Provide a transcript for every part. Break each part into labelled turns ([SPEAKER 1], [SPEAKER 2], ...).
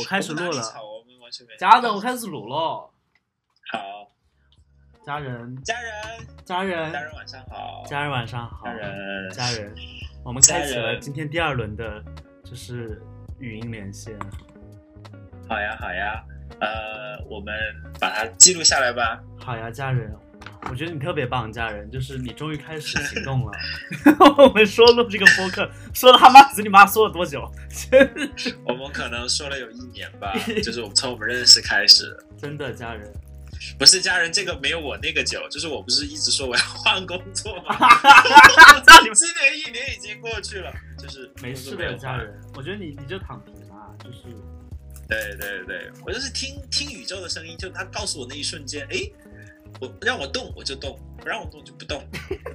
[SPEAKER 1] 我开始录了。家人，我开始录了。
[SPEAKER 2] 好，
[SPEAKER 1] 家人，
[SPEAKER 2] 家人，
[SPEAKER 1] 家人，
[SPEAKER 2] 家人晚上好，
[SPEAKER 1] 家人晚上好，
[SPEAKER 2] 家人，
[SPEAKER 1] 家人，我们开启了今天第二轮的，就是语音连线。
[SPEAKER 2] 好呀好呀，呃，我们把它记录下来吧。
[SPEAKER 1] 好呀，家人，我觉得你特别棒，家人，就是你终于开始行动了。我们说录这个播客，说了他妈死你妈说了多久？
[SPEAKER 2] 我们可能说了有一年吧，就是我们从我们认识开始。
[SPEAKER 1] 真的，家人，
[SPEAKER 2] 不是家人，这个没有我那个久，就是我不是一直说我要换工作吗？今年一年已经过去了，就是
[SPEAKER 1] 没事的。家人，我觉得你你就躺平嘛，就是
[SPEAKER 2] 对对对，我就是听听宇宙的声音，就他告诉我那一瞬间，诶，我让我动我就动，不让我动就不动。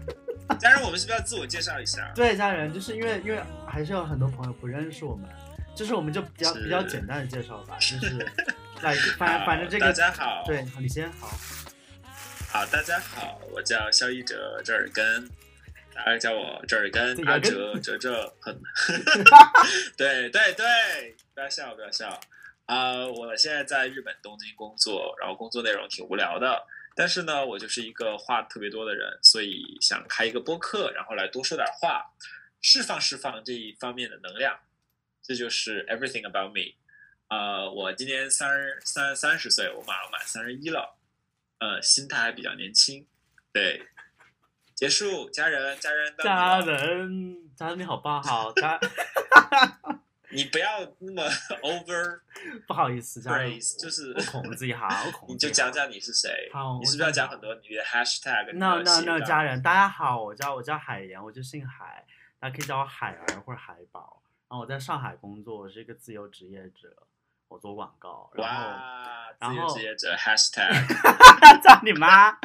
[SPEAKER 2] 家人，我们是不是要自我介绍一下？
[SPEAKER 1] 对家人，就是因为因为还是有很多朋友不认识我们，就是我们就比较比较简单的介绍吧，就是 来反反正这个大
[SPEAKER 2] 家好，
[SPEAKER 1] 对，你先好，
[SPEAKER 2] 好，大家好，我叫肖一哲，这耳根，大家叫我这耳根
[SPEAKER 1] 对，
[SPEAKER 2] 阿哲，哲哲很，对对对，不要笑，不要笑。啊、我现在在日本东京工作，然后工作内容挺无聊的，但是呢，我就是一个话特别多的人，所以想开一个播客，然后来多说点话，释放释放这一方面的能量。这就是 everything about me。呃，我今年三十三三十岁，我马上满三十一了。呃，心态还比较年轻。对，结束，家人，家人，
[SPEAKER 1] 家人家人你好棒好家
[SPEAKER 2] 你不要那么 over
[SPEAKER 1] 不好意思家人
[SPEAKER 2] ，praise，就是
[SPEAKER 1] 我控制一下，我控制
[SPEAKER 2] 你就讲讲你是谁。
[SPEAKER 1] 好，
[SPEAKER 2] 你是不是要讲很多你的 hashtag？你
[SPEAKER 1] no no no，家人，大家好，我叫我叫海岩，我就姓海，大家可以叫我海儿或者海宝。然后我在上海工作，我是一个自由职业者，我做广告，然后
[SPEAKER 2] 哇，
[SPEAKER 1] 然
[SPEAKER 2] 自由职业者 hashtag
[SPEAKER 1] 操你妈！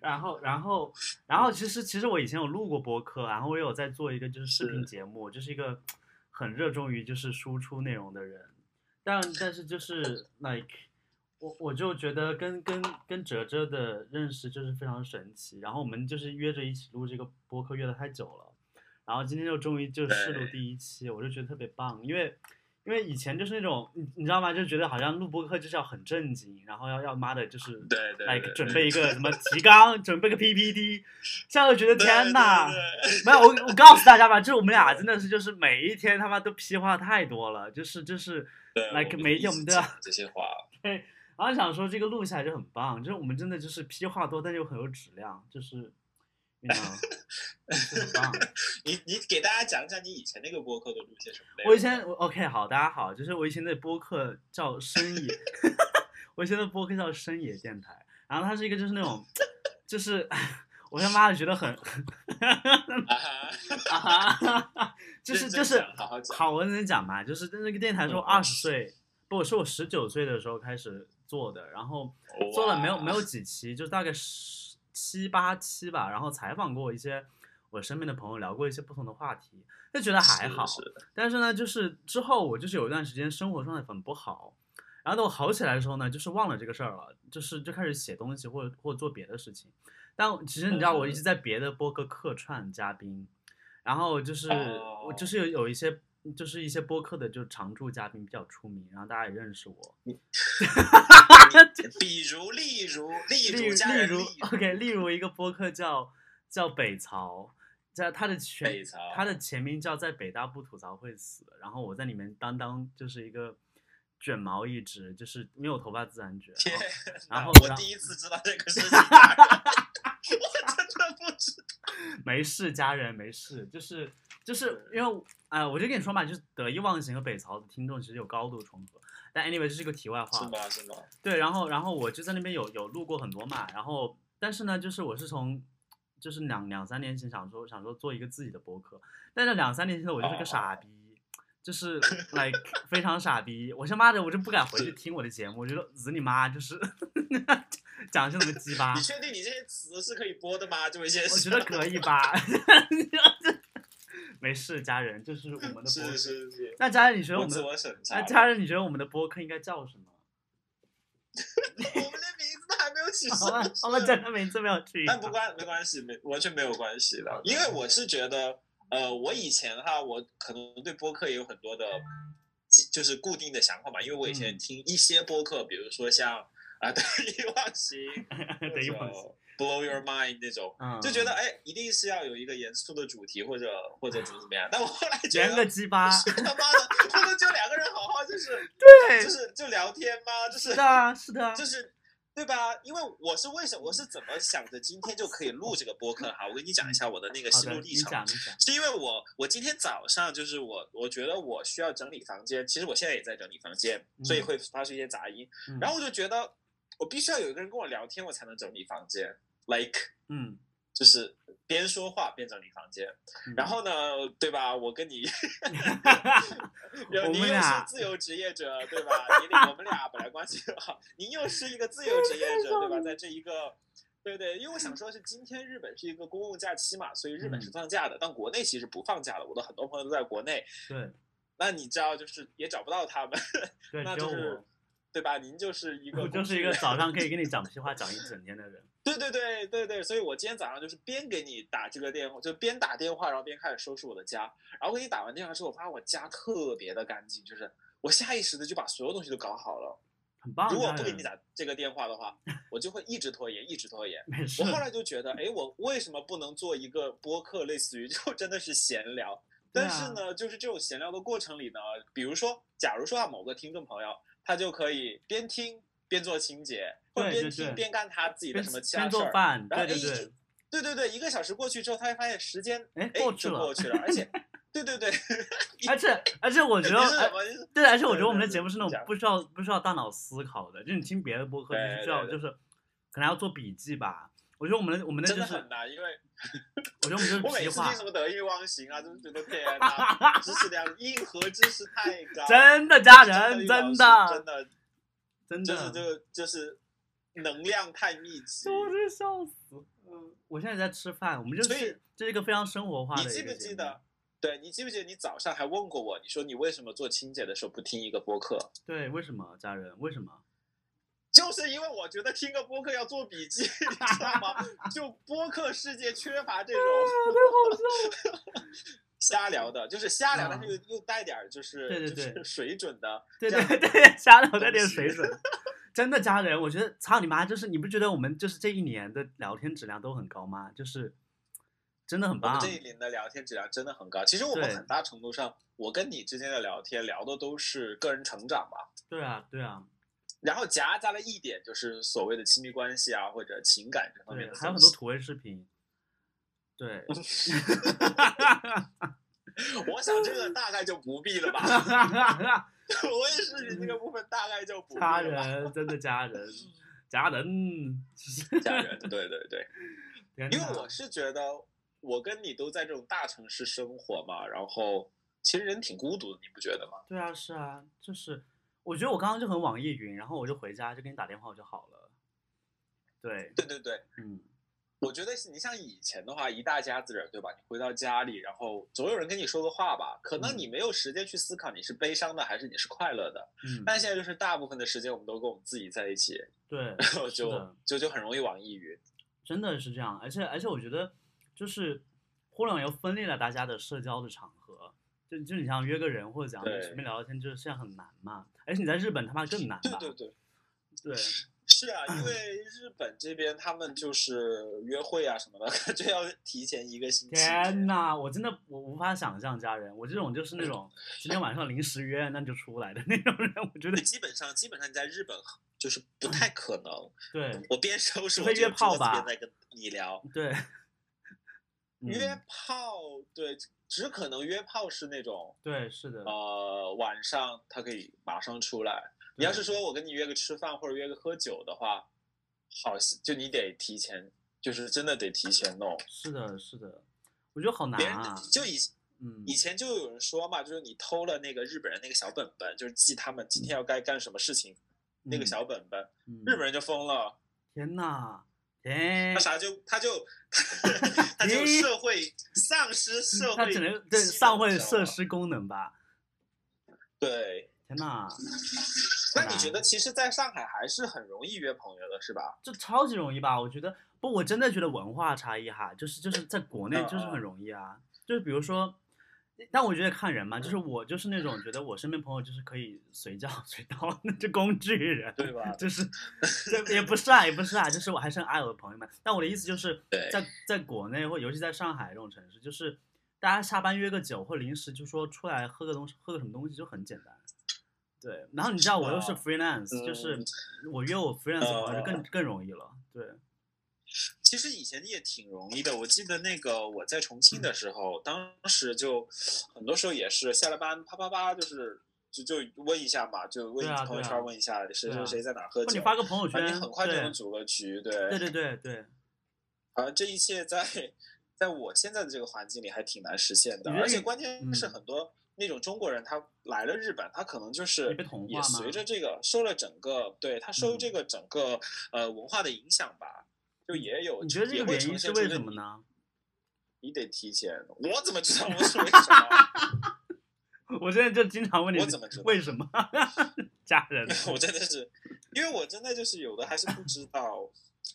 [SPEAKER 1] 然后然后然后其实其实我以前有录过播客，然后我有在做一个就是视频节目，就是一个很热衷于就是输出内容的人，但但是就是 like 我我就觉得跟跟跟哲哲的认识就是非常神奇，然后我们就是约着一起录这个播客约的太久了，然后今天就终于就试录第一期，我就觉得特别棒，因为。因为以前就是那种你你知道吗？就觉得好像录播课就是要很正经，然后要要妈的，就是
[SPEAKER 2] 对对
[SPEAKER 1] 来准备一个什么提纲，准备个 PPT，现在就觉得天呐，
[SPEAKER 2] 对对
[SPEAKER 1] 没有我我告诉大家吧，就是我们俩真的是就是每一天他妈都屁话太多了，就是就是，
[SPEAKER 2] 对
[SPEAKER 1] like 每天我们都要
[SPEAKER 2] 这些话，
[SPEAKER 1] 然后想说这个录下来就很棒，就是我们真的就是屁话多，但又很有质量，就是
[SPEAKER 2] 你你给大家讲讲你以前那个播客都录些什么内容？
[SPEAKER 1] 我以前我 OK 好，大家好，就是我以前的播客叫深野，我以前的播客叫深野电台，然后它是一个就是那种，就是我他妈的觉得很
[SPEAKER 2] 啊哈，
[SPEAKER 1] 啊哈，就是就是
[SPEAKER 2] 讲好好
[SPEAKER 1] 好，我认真讲嘛，就是那个电台是我
[SPEAKER 2] 嗯
[SPEAKER 1] 二十岁，不是我十九岁的时候开始做的，然后做了没有没有几期，就大概十七八期吧，然后采访过一些我身边的朋友，聊过一些不同的话题，就觉得还好。
[SPEAKER 2] 是是
[SPEAKER 1] 但是呢，就是之后我就是有一段时间生活状态很不好，然后等我好起来的时候呢，就是忘了这个事儿了，就是就开始写东西或者或者做别的事情。但其实你知道，我一直在别的播客客串嘉宾，然后就是、我就是有有一些就是一些播客的就常驻嘉宾比较出名，然后大家也认识我。
[SPEAKER 2] 比如例如例
[SPEAKER 1] 例
[SPEAKER 2] 如
[SPEAKER 1] 例如，OK，例如一个播客叫叫北曹，在他的全他的前名叫在北大不吐槽会死，然后我在里面当当就是一个卷毛一直，就是没有头发自然卷，然后
[SPEAKER 2] 我第一次知道这个事情，我真的不知道。
[SPEAKER 1] 没事，家人没事，就是就是因为哎、我就跟你说嘛，就是得意忘形和北曹的听众其实有高度重合，但 anyway 这是一个题外话？对，然后然后我就在那边有有录过很多嘛，然后但是呢，就是我是从就是两两三年前想说想说做一个自己的博客，但是两三年前的我就是个傻逼，就是 like 非常傻逼，我他妈的我就不敢回去听我的节目，我觉得日你妈就是 讲些什么鸡巴
[SPEAKER 2] 你，确定你这些词是可以播的吗？这位先生，
[SPEAKER 1] 我觉得可以吧，没事，家人，这是我们的播
[SPEAKER 2] 是
[SPEAKER 1] 客。
[SPEAKER 2] 是是，
[SPEAKER 1] 那家人，你觉得我们。那家人，你觉得我们的播客应该叫什么？
[SPEAKER 2] 我们连名字都还没有起
[SPEAKER 1] 好了
[SPEAKER 2] 上，
[SPEAKER 1] 好了，真的名字没有去。
[SPEAKER 2] 但不关没关系，没完全没有关系的，因为我是觉得，呃，我以前哈，我可能对播客也有很多的就是固定的想法嘛，因为我以前
[SPEAKER 1] 嗯
[SPEAKER 2] 听一些播客，比如说像啊得意忘形，
[SPEAKER 1] 得意忘形
[SPEAKER 2] 或者 blow your mind 那种，
[SPEAKER 1] 嗯，
[SPEAKER 2] 就觉得哎，一定是要有一个严肃的主题或者或者怎么怎么样。但我后来觉
[SPEAKER 1] 得个
[SPEAKER 2] 得，
[SPEAKER 1] 鸡巴，
[SPEAKER 2] 是他妈的，不能就两个人好好就是
[SPEAKER 1] 对
[SPEAKER 2] 就是就聊天吗？就是
[SPEAKER 1] 是的啊，是的啊，
[SPEAKER 2] 就是。对吧？因为我是为什我是怎么想着今天就可以录这个播客哈？我跟你讲一下我的那个心路历程。是因为我我今天早上就是我我觉得我需要整理房间，其实我现在也在整理房间，所以
[SPEAKER 1] 嗯
[SPEAKER 2] 会发出一些杂音。
[SPEAKER 1] 嗯
[SPEAKER 2] 然后我就觉得我必须要有一个人跟我聊天，我才能整理房间，like
[SPEAKER 1] 嗯，
[SPEAKER 2] 就是边说话边整理房间。
[SPEAKER 1] 嗯
[SPEAKER 2] 然后呢，对吧？我跟你，有你又是自由职业者，对吧？你俩我们俩本来关系很好，您又是一个自由职业者，对吧？在这一个。对对，因为我想说的是，今天日本是一个公共假期嘛，所以日本是
[SPEAKER 1] 嗯
[SPEAKER 2] 放假的，但国内其实不放假的。我的很多朋友都在国内，
[SPEAKER 1] 对
[SPEAKER 2] 那你知道，就是也找不到他们，
[SPEAKER 1] 对，
[SPEAKER 2] 那就是，对吧？您就是一个
[SPEAKER 1] 我就是一个早上可以跟你讲屁话讲一整天的人。
[SPEAKER 2] 对对对对对，所以我今天早上就是边给你打这个电话，就边打电话，然后边开始收拾我的家。然后给你打完电话之后，我发现我家特别的干净，就是我下意识的就把所有东西都搞好了。
[SPEAKER 1] 很棒，
[SPEAKER 2] 如果不给你打这个电话的话，我就会一直拖延，一直拖延。我，后来就觉得，哎，我为什么不能做一个播客，类似于就真的是闲聊？但是呢，就是这种闲聊的过程里呢，比如说，假如说啊，某个听众朋友，他就可以边听边做清洁，或者边听边干他自己的什么其他
[SPEAKER 1] 边
[SPEAKER 2] 事儿。
[SPEAKER 1] 做饭，
[SPEAKER 2] 然后哎
[SPEAKER 1] 对对对，
[SPEAKER 2] 对对对，一个小时过去之后，他会发现时间
[SPEAKER 1] 哎
[SPEAKER 2] 哎
[SPEAKER 1] 过去了
[SPEAKER 2] 过去了，而且，对对对，
[SPEAKER 1] 而且而且我觉得对，而且我觉得我们的节目是那种不需要不需要大脑思考的，就你听别的播客，你
[SPEAKER 2] 对
[SPEAKER 1] 是需要就是可能要做笔记吧。我觉得我们的我们的就是，
[SPEAKER 2] 很难，因为
[SPEAKER 1] 我觉得我们就是
[SPEAKER 2] 我每次听什，么得意忘形啊，就是觉得天哪，知识量硬核知识太高，
[SPEAKER 1] 真的家人，真的
[SPEAKER 2] 真
[SPEAKER 1] 的
[SPEAKER 2] 的
[SPEAKER 1] 真
[SPEAKER 2] 就是
[SPEAKER 1] 的，
[SPEAKER 2] 就就是能量太密集。
[SPEAKER 1] 我真笑死。嗯，我现在在吃饭，我们就是这是一个非常生活化的
[SPEAKER 2] 你记不记得？对你记不记得你早上还问过我，你说你为什么做清洁的时候不听一个播客？
[SPEAKER 1] 对，为什么家人？为什么？
[SPEAKER 2] 就是因为我觉得听个播客要做笔记，你知道吗？就播客世界缺乏这种 瞎聊的，就是瞎聊，
[SPEAKER 1] 啊
[SPEAKER 2] 但是又又带点儿就是
[SPEAKER 1] 对对
[SPEAKER 2] 就是
[SPEAKER 1] 对
[SPEAKER 2] 水准的，
[SPEAKER 1] 对对对，瞎聊带点水准。真的家人，我觉得操你妈！就是你不觉得我们就是这一年的聊天质量都很高吗？就是真的很棒
[SPEAKER 2] 我们这。一年的聊天质量真的很高。其实我们很大程度上，我跟你之间的聊天聊的都是个人成长吧，
[SPEAKER 1] 对啊，对啊，
[SPEAKER 2] 然后夹杂了一点就是所谓的亲密关系啊或者情感这方面，的
[SPEAKER 1] 还有很。多土味视频。对
[SPEAKER 2] 我想这个大概就不必了吧，我也是你这个部分大概就不必
[SPEAKER 1] 家
[SPEAKER 2] 了家。
[SPEAKER 1] 人，真的家人，家人，
[SPEAKER 2] 家人，对对对，因为我是觉得我跟你都在这种大城市生活嘛，然后其实人挺孤独的，你不觉得吗？
[SPEAKER 1] 对啊，是啊，就是我觉得我刚刚就很网易云，然后我就回家就给你打电话我就好了。对，
[SPEAKER 2] 对对对，
[SPEAKER 1] 嗯，
[SPEAKER 2] 我觉得是你像以前的话，一大家子人，对吧？你回到家里，然后总有人跟你说个话吧，可能
[SPEAKER 1] 嗯
[SPEAKER 2] 你没有时间去思考你是悲伤的还是你是快乐的。
[SPEAKER 1] 嗯，
[SPEAKER 2] 但现在就是大部分的时间我们都跟我们自己在一起，
[SPEAKER 1] 对，
[SPEAKER 2] 然后就就就很容易网易云。
[SPEAKER 1] 真的是这样，而且而且我觉得就是互联网又分裂了大家的社交的场合，就就你像约个人或者怎样
[SPEAKER 2] 对
[SPEAKER 1] 随便聊聊天，就是现在很难嘛。而且你在日本他妈更难吧？
[SPEAKER 2] 对对对，
[SPEAKER 1] 对
[SPEAKER 2] 是啊，因为日本这边他们就是约会啊什么的，感觉要提前一个星期。
[SPEAKER 1] 天呐，我真的我无法想象家人，我这种就是那种 今天晚上临时约那就出来的那种人，我觉得
[SPEAKER 2] 基本上基本上你在日本就是不太可能。
[SPEAKER 1] 对
[SPEAKER 2] 我边收拾我这个
[SPEAKER 1] 约炮吧
[SPEAKER 2] 边在跟你聊。
[SPEAKER 1] 对。嗯
[SPEAKER 2] 约炮，对，只可能约炮是那种
[SPEAKER 1] 对是的，
[SPEAKER 2] 呃晚上他可以马上出来。你要是说我跟你约个吃饭或者约个喝酒的话，好像就你得提前，就是真的得提前弄。
[SPEAKER 1] 是的是的，我觉得好难
[SPEAKER 2] 别人
[SPEAKER 1] 啊。
[SPEAKER 2] 就以
[SPEAKER 1] 嗯
[SPEAKER 2] 以前就有人说嘛，就是你偷了那个日本人那个小本本，就是记他们今天要该干什么事情，那个
[SPEAKER 1] 嗯
[SPEAKER 2] 小本本，
[SPEAKER 1] 嗯
[SPEAKER 2] 日本人就疯了。
[SPEAKER 1] 天呐，天
[SPEAKER 2] 他，啥就他就 他就社会丧失社会，
[SPEAKER 1] 他只能对丧会设。施功能吧？
[SPEAKER 2] 对，
[SPEAKER 1] 天呐，
[SPEAKER 2] 那你觉得其实在上海还是很容易约朋友的，是吧？
[SPEAKER 1] 就超级容易吧？我觉得不，我真的觉得文化差异哈，就是就是在国内
[SPEAKER 2] 嗯
[SPEAKER 1] 就是很容易啊。就是比如说，但我觉得看人嘛，就是我就是那种觉得我身边朋友就是可以随叫 随到，那就工具人，
[SPEAKER 2] 对吧？
[SPEAKER 1] 就是 也不是啊，也不是啊，就是我还是很爱我的朋友们。但我的意思就是在在国内或尤其在上海这种城市，就是大家下班约个酒或临时就说出来喝个东西，喝个什么东西就很简单。对，然后你知道我又是
[SPEAKER 2] 啊
[SPEAKER 1] freelance，、就是
[SPEAKER 2] 嗯
[SPEAKER 1] 我约我 freelance 的朋友就更、
[SPEAKER 2] 呃
[SPEAKER 1] 更容易了。对，
[SPEAKER 2] 其实以前也挺容易的。我记得那个我在重庆的
[SPEAKER 1] 嗯。
[SPEAKER 2] 时候，当时就很多时候也是下了班啪啪啪，就是就就问一下嘛，就问朋友圈问一下谁谁谁在哪儿喝酒，
[SPEAKER 1] 你发个朋友圈，
[SPEAKER 2] 你很快就能组个局，对。
[SPEAKER 1] 对对对对，
[SPEAKER 2] 而这一切在在我现在的这个环境里还挺难实现的，而且关键是
[SPEAKER 1] 嗯
[SPEAKER 2] 很多那种中国人他来了日本，他可能就是也随着这个受了整个对他受
[SPEAKER 1] 嗯。
[SPEAKER 2] 这个整个呃文化的影响吧，就也有
[SPEAKER 1] 你觉得这个原因是为什么？呢？
[SPEAKER 2] 你得提前，我怎么知道 我是为什么？
[SPEAKER 1] 我现在就经常问你
[SPEAKER 2] 我怎么知道
[SPEAKER 1] 为什么 家人？
[SPEAKER 2] 我真的是，因为我真的就是有的还是不知道，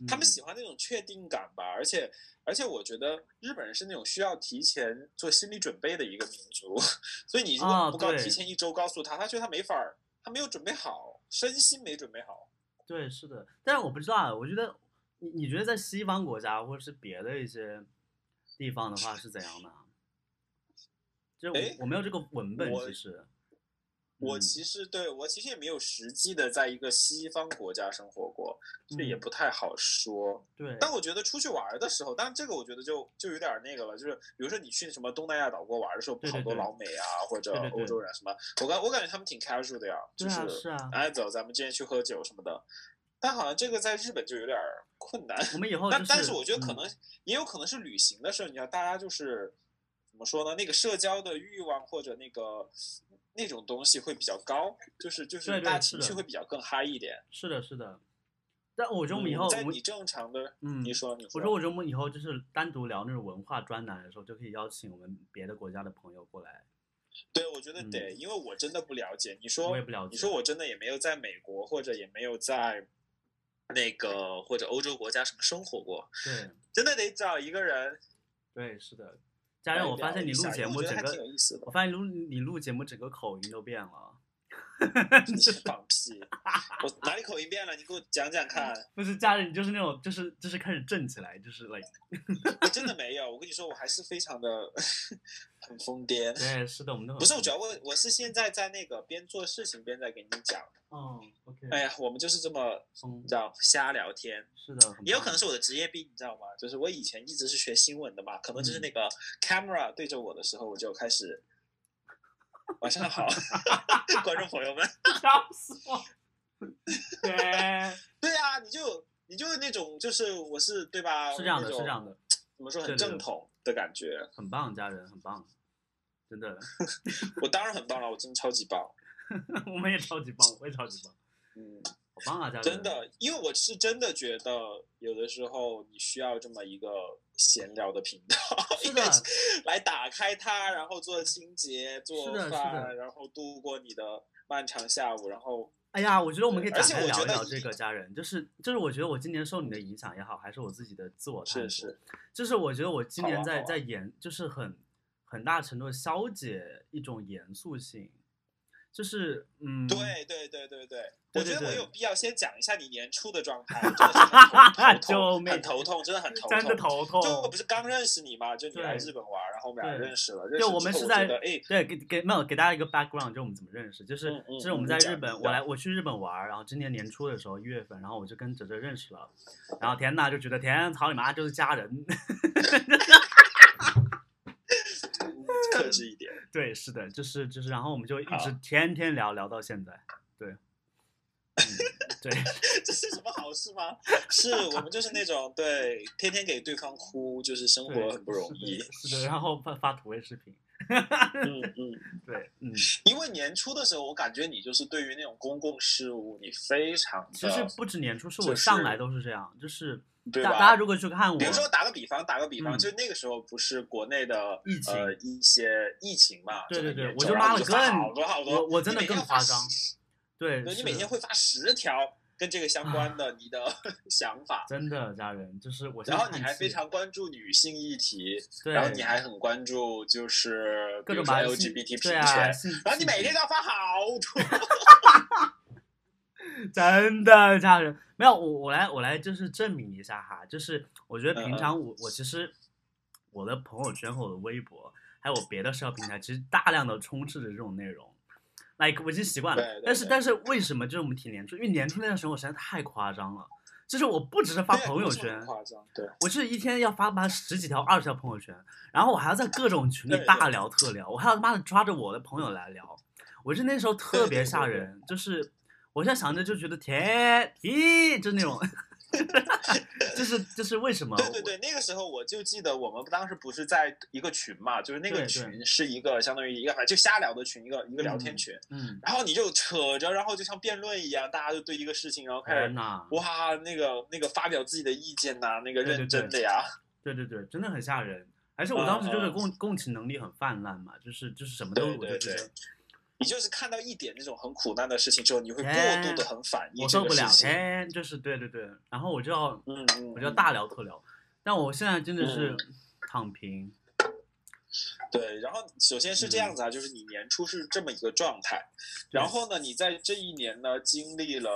[SPEAKER 2] 他们
[SPEAKER 1] 嗯
[SPEAKER 2] 喜欢那种确定感吧，而且而且我觉得日本人是那种需要提前做心理准备的一个民族，所以你如
[SPEAKER 1] 啊
[SPEAKER 2] 果不告
[SPEAKER 1] 对
[SPEAKER 2] 提前一周告诉他，他觉得他没法儿，他没有准备好，身心没准备好。
[SPEAKER 1] 对，是的，但是我不知道啊，我觉得你你觉得在西方国家或者是别的一些地方的话是怎样的啊？就我没有这个文本，
[SPEAKER 2] 我
[SPEAKER 1] 其实嗯
[SPEAKER 2] 我其实对我其实也没有实际的在一个西方国家生活过，这也
[SPEAKER 1] 嗯
[SPEAKER 2] 不太好说。
[SPEAKER 1] 对，
[SPEAKER 2] 但我觉得出去玩儿的时候，当然这个我觉得就就有点儿那个了，就是比如说你去什么东南亚岛国玩儿的时候，好多老美啊或者欧洲人什么，我感我感觉他们挺 casual 的呀，就
[SPEAKER 1] 是啊
[SPEAKER 2] 哎走，咱们今天去喝酒什么的。但好像这个在日本就有点儿困难。
[SPEAKER 1] 我们以后
[SPEAKER 2] 但
[SPEAKER 1] 就是
[SPEAKER 2] 但是我觉得可
[SPEAKER 1] 嗯
[SPEAKER 2] 能、也有可能是旅行的时候，你知道大家就是怎么说呢？那个社交的欲望或者那个那种东西会比较高，就是就
[SPEAKER 1] 对
[SPEAKER 2] 是大家情绪会比较更嗨一点。
[SPEAKER 1] 是的，是的。但我觉得我们以后
[SPEAKER 2] 嗯在你正常的，
[SPEAKER 1] 嗯，
[SPEAKER 2] 你说你
[SPEAKER 1] 我说，我觉得我们以后就是单独聊那种文化专栏的时候，就可以邀请我们别的国家的朋友过来。
[SPEAKER 2] 对，我觉得
[SPEAKER 1] 嗯
[SPEAKER 2] 得，因为我真的不了解。你说
[SPEAKER 1] 我也不了解
[SPEAKER 2] 你说我真的也没有在美国或者也没有在那个或者欧洲国家什么生活过，
[SPEAKER 1] 对
[SPEAKER 2] 真的得找一个人
[SPEAKER 1] 对，是的。家人，我发现你录节目整个
[SPEAKER 2] 我。
[SPEAKER 1] 发现录你录节目整个口音都变了。
[SPEAKER 2] 你放屁！我哪里口音变了？你给我讲讲看。
[SPEAKER 1] 不是家人，你就是那种，就是就是开始震起来，就是 like，
[SPEAKER 2] 我真的没有，我跟你说，我还是非常的很疯癫。
[SPEAKER 1] 对，是的，我们都很
[SPEAKER 2] 不是，我主要我我是现在在那个边做事情边在给你讲。
[SPEAKER 1] 哦，OK，
[SPEAKER 2] 哎呀，我们就是这么知道瞎聊天。
[SPEAKER 1] 是的，
[SPEAKER 2] 也有可能是我的职业病，你知道吗？就是我以前一直是学新闻的嘛，可能就是
[SPEAKER 1] 嗯
[SPEAKER 2] 那个 camera 对着我的时候，我就开始 晚上好，观众朋友们。
[SPEAKER 1] 笑死我。对，
[SPEAKER 2] 对啊，你就你就那种就是我是对吧？
[SPEAKER 1] 是这样的，是这样的，
[SPEAKER 2] 怎么说很正统的感觉。
[SPEAKER 1] 很棒，家人很棒，真的，
[SPEAKER 2] 我当然很棒了，我真的超级棒。
[SPEAKER 1] 我们也超级棒，我也超级棒，
[SPEAKER 2] 嗯，
[SPEAKER 1] 好棒啊，家人，
[SPEAKER 2] 真，的，因为我是真的觉得有的时候你需要这么一个闲聊的频道，
[SPEAKER 1] 是的，
[SPEAKER 2] 来打开它，然后做清洁、做饭，然后度过你的漫长下午，然后
[SPEAKER 1] 哎呀，我觉得我们可以展开聊一聊这个家人，就是就是我觉得我今年受你的影响也好，还是我自己的自我探索，
[SPEAKER 2] 是是，
[SPEAKER 1] 就是我觉得我今年在、在严，就是很很大程度消解一种严肃性，就是嗯，
[SPEAKER 2] 对对对对对，
[SPEAKER 1] 对
[SPEAKER 2] 我觉得我有必要先讲一下你年初的状态，真的是很痛，
[SPEAKER 1] 命
[SPEAKER 2] 很头痛，真的很头痛
[SPEAKER 1] 真的头痛。
[SPEAKER 2] 就我不。是刚认识你嘛，就你来日本玩，然后我们俩认识了，认
[SPEAKER 1] 对，
[SPEAKER 2] 识之后
[SPEAKER 1] 我们是在
[SPEAKER 2] 哎，
[SPEAKER 1] 对给给没有给大家一个 background，就我们怎么认识，就是就是我们在日本，我来我去日本玩，然后今年年初的时候一月份，然后我就跟哲哲认识了，然后天呐就觉得天草你妈就是家人，
[SPEAKER 2] 克制一点。
[SPEAKER 1] 对，是的，就是就是，然后我们就一直天天聊聊到现在，对，嗯，对，
[SPEAKER 2] 这是什么好事吗？是我们就是那种对天天给对方哭，就是生活很不容易
[SPEAKER 1] 然后发发土味视频，
[SPEAKER 2] 嗯嗯，
[SPEAKER 1] 对，嗯，
[SPEAKER 2] 因为年初的时候，我感觉你就是对于那种公共事务，你非常的，
[SPEAKER 1] 其实不止年初，是
[SPEAKER 2] 就
[SPEAKER 1] 我上
[SPEAKER 2] 是
[SPEAKER 1] 来都是这样，就是
[SPEAKER 2] 对吧？
[SPEAKER 1] 大大家如果去看？我，
[SPEAKER 2] 比如说打个比方，打个比方，
[SPEAKER 1] 嗯
[SPEAKER 2] 就那个时候不是国内的
[SPEAKER 1] 疫情
[SPEAKER 2] 呃一些疫情嘛，
[SPEAKER 1] 对对对我就
[SPEAKER 2] 发
[SPEAKER 1] 更
[SPEAKER 2] 好多好多，
[SPEAKER 1] 我我真的更夸张
[SPEAKER 2] 十
[SPEAKER 1] 对，
[SPEAKER 2] 对，你每天会发十条，跟这个相关的你的 想法。
[SPEAKER 1] 真的，家人就是我。
[SPEAKER 2] 然后你还非常关注女性议题，
[SPEAKER 1] 对，
[SPEAKER 2] 然后你还很关注就是
[SPEAKER 1] 各种
[SPEAKER 2] LGBT
[SPEAKER 1] 平权，
[SPEAKER 2] 然后你每天都要发好多。
[SPEAKER 1] 真的，家人没有我，我来我来就是证明一下哈，就是我觉得平常我我其实我的朋友圈和我的微博还有我别的社交平台，其实大量的充斥着这种内容，like 我已经习惯了。但是但是为什么就是我们挺年初？因为年初那段时间我实在太夸张了，就是我不只是发朋友圈，
[SPEAKER 2] 夸张，对，
[SPEAKER 1] 我就是一天要发发十几条、二十条朋友圈，然后我还要在各种群里大聊特聊，我还要他妈的抓着我的朋友来聊，我就那时候特别吓人，就是。我现在想着就觉得天咦就那种，就是就是为什么？
[SPEAKER 2] 对对对，那个时候我就记得我们当时不是在一个群嘛，就是那个群是一个相当于一个就瞎聊的群，一个一个聊天群。
[SPEAKER 1] 嗯。
[SPEAKER 2] 然后你就扯着，然后就像辩论一样，大家就对一个事情，然后开始哇，那个那个发表自己的意见呐，那个认真的呀。
[SPEAKER 1] 对对对，真的很吓人。而且我当时就是共共情能力很泛滥嘛，就是就是什么都我就觉得。
[SPEAKER 2] 你就是看到一点那种很苦难的事情之后，你会过度的很反应。
[SPEAKER 1] 我受不了，天，就是对对对，然后我就要，嗯嗯，我就要大聊特聊。但我现在真的是躺平。
[SPEAKER 2] 对，然后首先是这样子啊，就是你年初是这么一个状态，然后呢，你在这一年呢经历了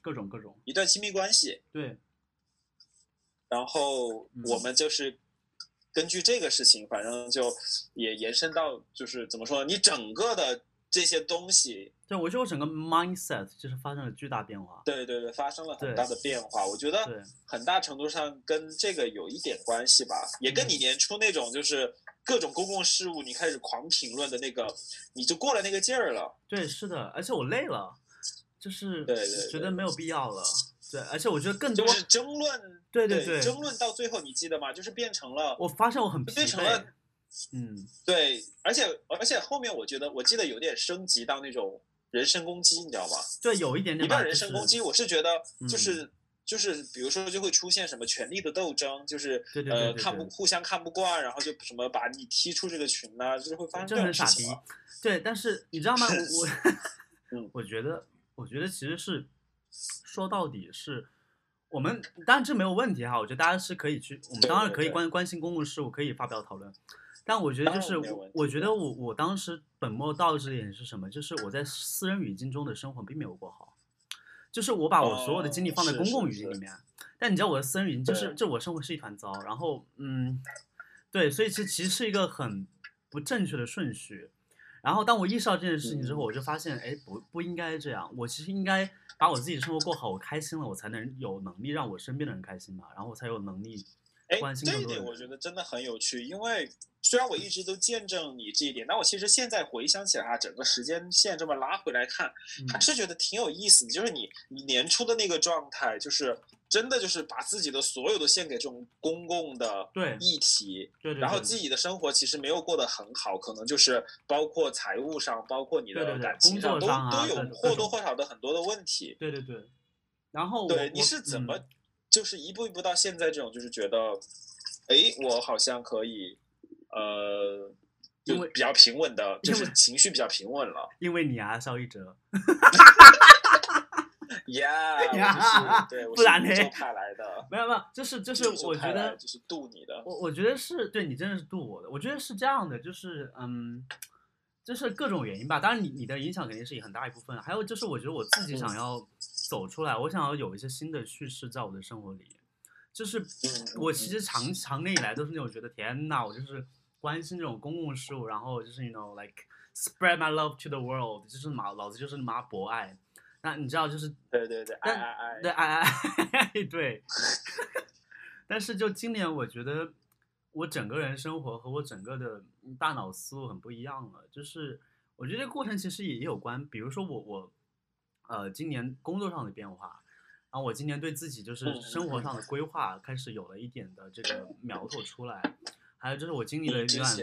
[SPEAKER 1] 各种各种
[SPEAKER 2] 一段亲密关系。
[SPEAKER 1] 对。
[SPEAKER 2] 然后我们就是根据这个事情，反正就也延伸到，就是怎么说呢？你整个的。这些东西，
[SPEAKER 1] 对我觉得我整个 mindset 就是发生了巨大变化。
[SPEAKER 2] 对对对，发生了很大的变化。我觉得很大程度上跟这个有一点关系吧，也跟你年初那种就是各种公共事务你开始狂评论的那个，你就过了那个劲儿了。
[SPEAKER 1] 对，是的，而且我累了，就是
[SPEAKER 2] 对对，
[SPEAKER 1] 觉得没有必要了。对，而且我觉得更多
[SPEAKER 2] 是争论，
[SPEAKER 1] 对对对，
[SPEAKER 2] 争论到最后你记得吗？就是变成了，
[SPEAKER 1] 我发现我很疲
[SPEAKER 2] 惫。
[SPEAKER 1] 嗯，
[SPEAKER 2] 对，而且而且后面我觉得，我记得有点升级到那种人身攻击，你知道吗？
[SPEAKER 1] 对，有一点点。
[SPEAKER 2] 一般人身攻击，我是觉得就是就是，比如说就会出现什么权力的斗争，就是呃看不互相看不惯，然后就什么把你踢出这个群呐，就是会发生这种事情。
[SPEAKER 1] 对，但是你知道吗？我 嗯，我觉得我觉得其实是说到底是我们，当然这没有问题哈，我觉得大家是可以去，我们当然可以关关心公共事务，可以发表讨论。但我觉得就是，我觉得我我当时本末倒置的点是什么？就是我在私人语境中的生活并没有过好，就是我把我所有的精力放在公共语境里面。但你知道我的私人语境就是，这我生活是一团糟。然后，嗯，对，所以其实其实是一个很不正确的顺序。然后当我意识到这件事情之后，我就发现，哎，不不应该这样。我其实应该把我自己的生活过好，我开心了，我才能有能力让我身边的人开心嘛。然后我才有能力。
[SPEAKER 2] 哎，这一点我觉得真的很有趣，因为虽然我一直都见证你这一点，但我其实现在回想起来啊，整个时间线这么拉回来看，还是觉得挺有意思的。就是你你年初的那个状态，就是真的就是把自己的所有都献给这种公共的议题，
[SPEAKER 1] 对对，
[SPEAKER 2] 然后自己的生活其实没有过得很好，可能就是包括财务上，包括你的感情
[SPEAKER 1] 上，
[SPEAKER 2] 都都有或多或少的很多的问题。
[SPEAKER 1] 对对对，然后
[SPEAKER 2] 对你是怎么？就是一步一步到现在这种，就是觉得，哎，我好像可以，呃，就比较平稳的，就是情绪比较平稳了。
[SPEAKER 1] 因为你啊，肖一哲。
[SPEAKER 2] Yeah，对，
[SPEAKER 1] 不然呢？
[SPEAKER 2] 派来的。
[SPEAKER 1] 没有没有，就是就是我觉得，
[SPEAKER 2] 就是渡你的。
[SPEAKER 1] 我我觉得是对你真的是渡我的。我觉得是这样的，就是嗯，就是各种原因吧。当然，你你的影响肯定是以很大一部分。还有就是，我觉得我自己想要。走出来，我想要有一些新的叙事在我的生活里，就是我其实长长年以来都是那种觉得天呐，我就是关心这种公共事务，然后就是 you know like spread my love to the world，就是妈老子就是妈博爱，那你知道就是
[SPEAKER 2] 对对对爱爱爱。
[SPEAKER 1] 对爱爱 对，但是就今年我觉得我整个人生活和我整个的大脑思路很不一样了，就是我觉得这个过程其实也有关，比如说我我。呃，今年工作上的变化，然后我今年对自己就是生活上的规划开始有了一点的这个苗头出来，还有就是我经历了一段，